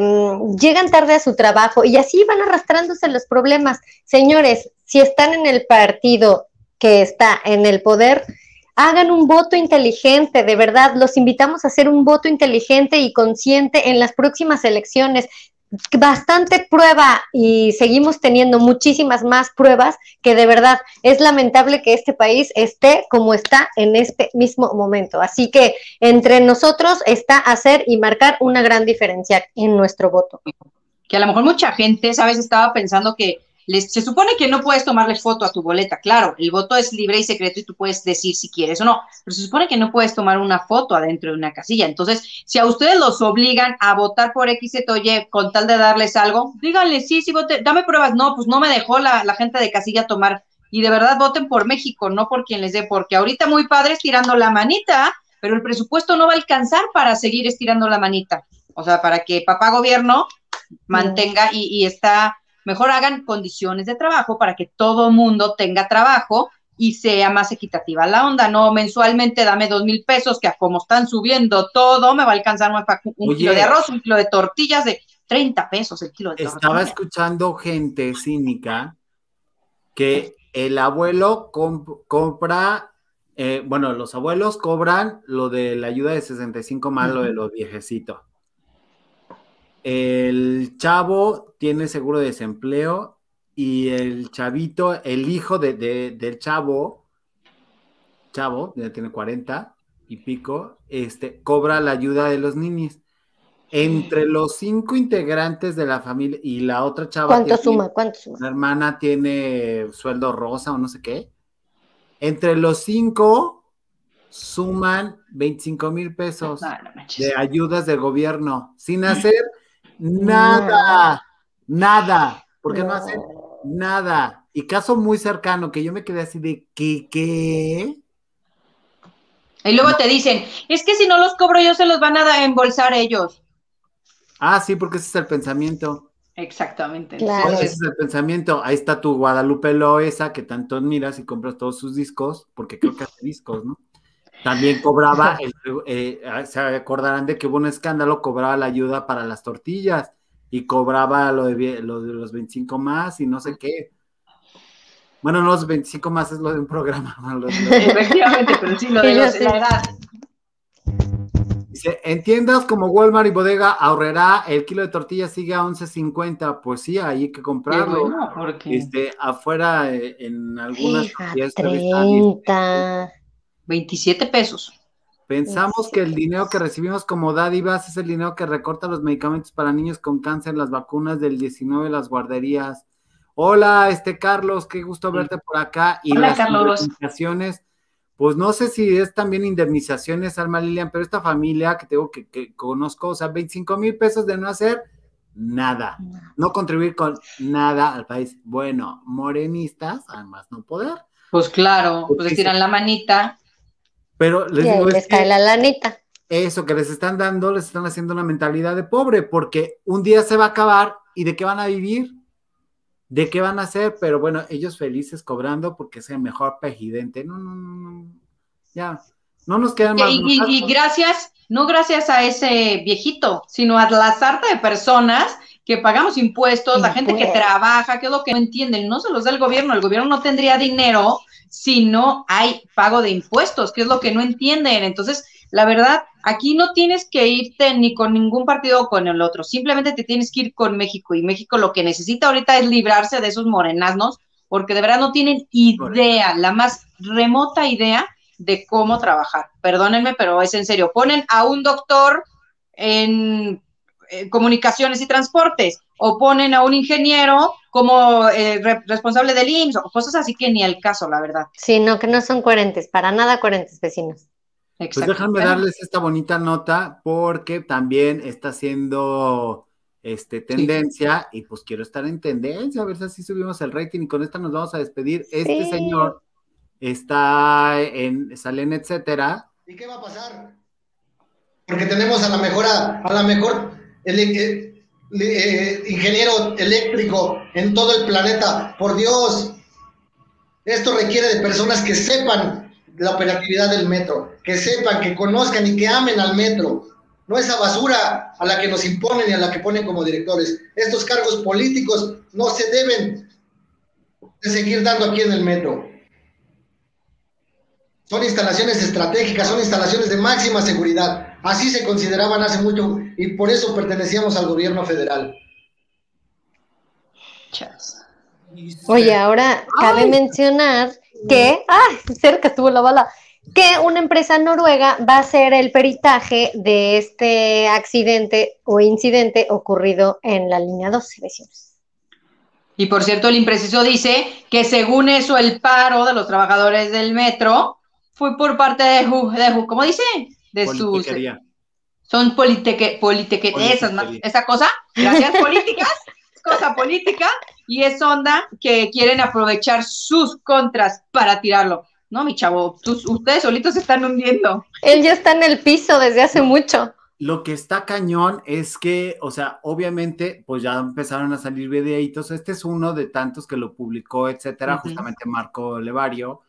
llegan tarde a su trabajo y así van arrastrándose los problemas. Señores, si están en el partido que está en el poder, hagan un voto inteligente, de verdad, los invitamos a hacer un voto inteligente y consciente en las próximas elecciones. Bastante prueba y seguimos teniendo muchísimas más pruebas que de verdad es lamentable que este país esté como está en este mismo momento. Así que entre nosotros está hacer y marcar una gran diferencia en nuestro voto. que a lo mejor mucha gente, ¿sabes? Estaba pensando que se supone que no puedes tomarle foto a tu boleta, claro, el voto es libre y secreto y tú puedes decir si quieres o no, pero se supone que no puedes tomar una foto adentro de una casilla. Entonces, si a ustedes los obligan a votar por X, Z o Y con tal de darles algo, díganle, sí, sí, vote, dame pruebas. No, pues no me dejó la, gente de casilla tomar. Y de verdad voten por México, no por quien les dé, porque ahorita muy padre estirando la manita, pero el presupuesto no va a alcanzar para seguir estirando la manita. O sea, para que papá gobierno mantenga y está, mejor hagan condiciones de trabajo para que todo mundo tenga trabajo y sea más equitativa la onda, no mensualmente dame dos mil pesos, que a como están subiendo todo, me va a alcanzar un Oye. kilo de arroz, un kilo de tortillas de 30 pesos el kilo de Estaba tortillas. escuchando gente cínica que el abuelo comp- compra, eh, bueno, los abuelos cobran lo de la ayuda de 65 más lo de los viejecitos. El chavo tiene seguro de desempleo y el chavito, el hijo de, de- del chavo, chavo, ya tiene 40 y pico, este, cobra la ayuda de los niños. Entre los cinco integrantes de la familia y la otra chava ¿Cuánto tiene- suma? ¿Cuánto suma? la hermana tiene sueldo rosa o no sé qué. Entre los cinco suman 25 mil pesos No, no manches. de ayudas del gobierno sin hacer nada, nada, porque no hacen nada. Y caso muy cercano que yo me quedé así de ¿qué? ¿Qué? Y luego te dicen, es que si no los cobro yo se los van a embolsar ellos. Ah, sí, porque ese es el pensamiento. Exactamente. Claro. Ese es el pensamiento. Ahí está tu Guadalupe Loesa, que tanto admiras y compras todos sus discos, porque creo que hace discos, ¿no? También cobraba, el- eh, se acordarán de que hubo un escándalo, cobraba la ayuda para las tortillas y cobraba lo de, lo de los 25 más y no sé qué. Bueno, no, los 25 más es lo de un programa. ¿no? Los- los- efectivamente, pero sí lo de los- la edad. Dice, en tiendas como Walmart y Bodega ahorrará, el kilo de tortilla sigue a 11.50. Pues sí, ahí hay que Qué comprarlo. bueno, porque Este, afuera eh, en algunas A fiestas están 30. 27 pesos. Pensamos que el dinero que recibimos como dádivas es el dinero que recorta los medicamentos para niños con cáncer, las vacunas del 19, las guarderías. Hola, este Carlos, qué gusto verte por acá. Y Hola, las Carlos. indemnizaciones, pues no sé si es también indemnizaciones, Alma Lilian, pero esta familia que tengo que, que conozco, o sea, 25 mil pesos de no hacer nada, no contribuir con nada al país. Bueno, morenistas, además no poder. Pues claro, pues les tiran la manita. Pero les Y digo, les es cae que- la lanita. eso que les están dando, les están haciendo una mentalidad de pobre, porque un día se va a acabar y de qué van a vivir, de qué van a hacer, pero bueno, ellos felices cobrando porque es el mejor presidente. No, no, no, no. Ya, no nos quedan más. Y, y- y gracias, no gracias a ese viejito, sino a la sarta de personas que pagamos impuestos, la gente que trabaja, que es lo que no entienden, no se los da el gobierno, el gobierno no tendría dinero si no hay pago de impuestos, que es lo que no entienden. Entonces, la verdad, aquí no tienes que irte ni con ningún partido o con el otro, simplemente te tienes que ir con México y México lo que necesita ahorita es librarse de esos morenaznos, porque de verdad no tienen idea, la más remota idea de cómo trabajar. Perdónenme, pero es en serio. Ponen a un doctor en eh, comunicaciones y transportes o ponen a un ingeniero como eh, re- responsable del IMSS o cosas así que ni al caso, la verdad. Sí, no, que no son coherentes, para nada coherentes, vecinos. Pues Exacto. déjame Bueno, darles esta bonita nota porque también está siendo este, tendencia y pues quiero estar en tendencia, a ver si así subimos el rating y con esta nos vamos a despedir. Este Sí. señor está en, sale en etcétera. ¿Y qué va a pasar? Porque tenemos a la mejor, a, a la mejor ele- eh, eh, ingeniero eléctrico en todo el planeta. Por Dios, esto requiere de personas que sepan la operatividad del metro, que sepan, que conozcan y que amen al metro. No esa basura a la que nos imponen y a la que ponen como directores. Estos cargos políticos no se deben de seguir dando aquí en el metro. Son instalaciones estratégicas, son instalaciones de máxima seguridad. Así se consideraban hace mucho y por eso pertenecíamos al gobierno federal. chas. Oye, ahora cabe mencionar que, ¡ay! Cerca estuvo la bala. Que una empresa noruega va a hacer el peritaje de este accidente o incidente ocurrido en la línea 12, vecinos. Y por cierto, el impreciso dice que según eso el paro de los trabajadores del metro fue por parte de, Ju- de Ju- ¿cómo dice? De sus son politeque, politeque, esas, esa cosa, gracias, políticas, es cosa política, y es onda que quieren aprovechar sus contras para tirarlo. No, mi chavo, tus- ustedes solitos se están hundiendo. Él ya está en el piso desde hace mucho. Lo que está cañón es que, o sea, obviamente, pues ya empezaron a salir videitos. Este es uno de tantos que lo publicó, etcétera, justamente Marco Levario,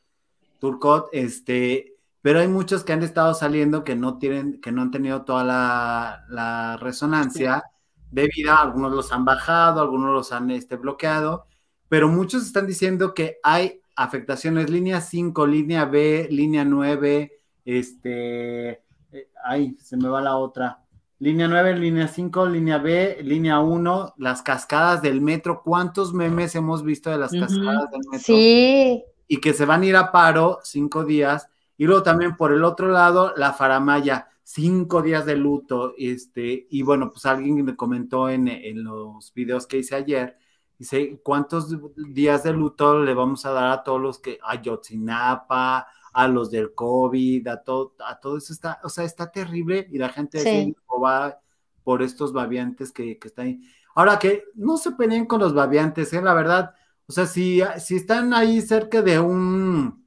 Turcot, este, pero hay muchos que han estado saliendo que no tienen, que no han tenido toda la, la resonancia debida, algunos los han bajado, algunos los han este, bloqueado, pero muchos están diciendo que hay afectaciones línea 5, línea B, línea 9, este, eh, ay, se me va la otra. Línea 9, línea 5, línea B, línea 1, las cascadas del metro. ¿Cuántos memes hemos visto de las cascadas del metro? Sí, Y que se van a ir a paro cinco días. Y luego también por el otro lado, la faramaya, cinco días de luto. Este, y bueno, pues alguien me comentó en, en los videos que hice ayer, dice, ¿cuántos días de luto le vamos a dar a todos los que, a Yotzinapa, a los del COVID, a todo, a todo eso está, o sea, está terrible y la gente Sí. va por estos babiantes que, que están ahí. Ahora que no se peleen con los babiantes, ¿eh? la verdad, o sea, si, si están ahí cerca de un,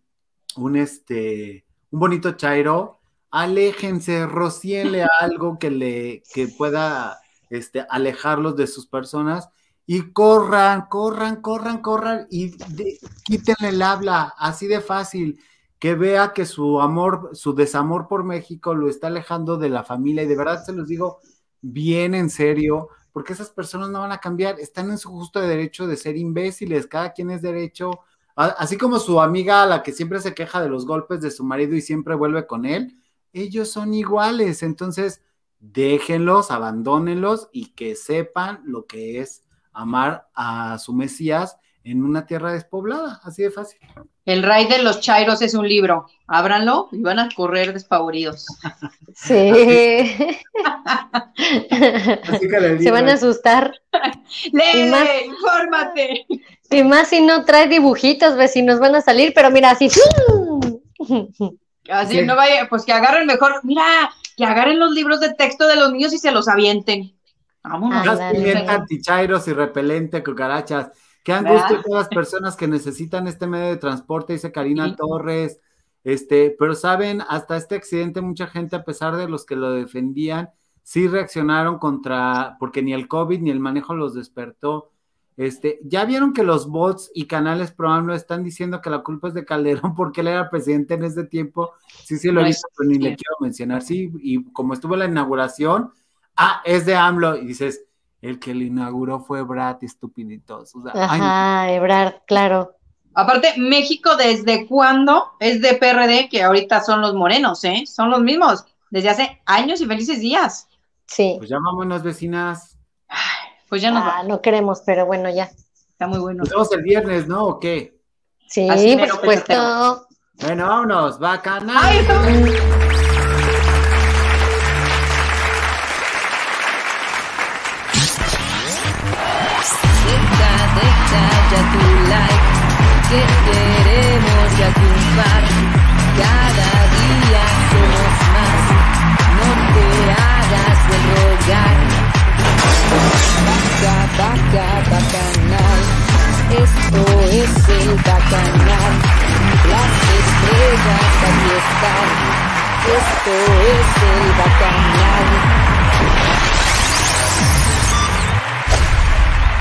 un este, un bonito chairo, aléjense, rocíenle algo que le, que pueda, este, alejarlos de sus personas y corran, corran, corran, corran y de- quítenle el habla, así de fácil, que vea que su amor, su desamor por México lo está alejando de la familia. Y de verdad se los digo bien en serio, porque esas personas no van a cambiar, están en su justo derecho de ser imbéciles, cada quien es derecho, así como su amiga, la que siempre se queja de los golpes de su marido y siempre vuelve con él, ellos son iguales, entonces déjenlos, abandónenlos y que sepan lo que es amar a su Mesías en una tierra despoblada, así de fácil. El Rey de los Chairos es un libro. Ábranlo y van a correr despavoridos. sí. Así que le Se digo, van a asustar. ¡Lee! Y más- ¡Infórmate! Y más si no trae dibujitos, vecinos, van a salir, pero mira, así. Así Sí. no vaya, pues que agarren mejor, mira, que agarren los libros de texto de los niños y se los avienten. Vámonos. Ah, gas pimienta, antichairos y repelente, cucarachas. Qué angustia todas las personas que necesitan este medio de transporte, dice Karina Sí. Torres. Este, pero saben, hasta este accidente, mucha gente, a pesar de los que lo defendían, sí reaccionaron contra, porque ni el COVID ni el manejo los despertó. Este, ya vieron que los bots y canales probable están diciendo que la culpa es de Calderón porque él era presidente en ese tiempo. Sí, sí, lo he No visto, pero ni le quiero mencionar. Sí, y como estuvo la inauguración, ah, es de AMLO, y dices, el que lo inauguró fue Brad, estupiditos. O sea, ay, Ajá, Ebrard, claro. Aparte, México, ¿desde cuándo es de PRD que ahorita son los morenos, eh? Son los mismos. desde hace años y felices días. Sí. Pues ya vámonos, vecinas. Pues ya nos Ah, no queremos, pero bueno, ya. Está muy bueno. Nos vemos el viernes, ¿no? ¿O qué? Sí, Así por supuesto. Bueno, vámonos, bacana. Ay, que queremos ya triunfar. Cada día somos más, no te hagas de rogar. Vaca, vaca, bacanal, esto es el bacanal. Las estrellas aquí están, esto es el bacanal.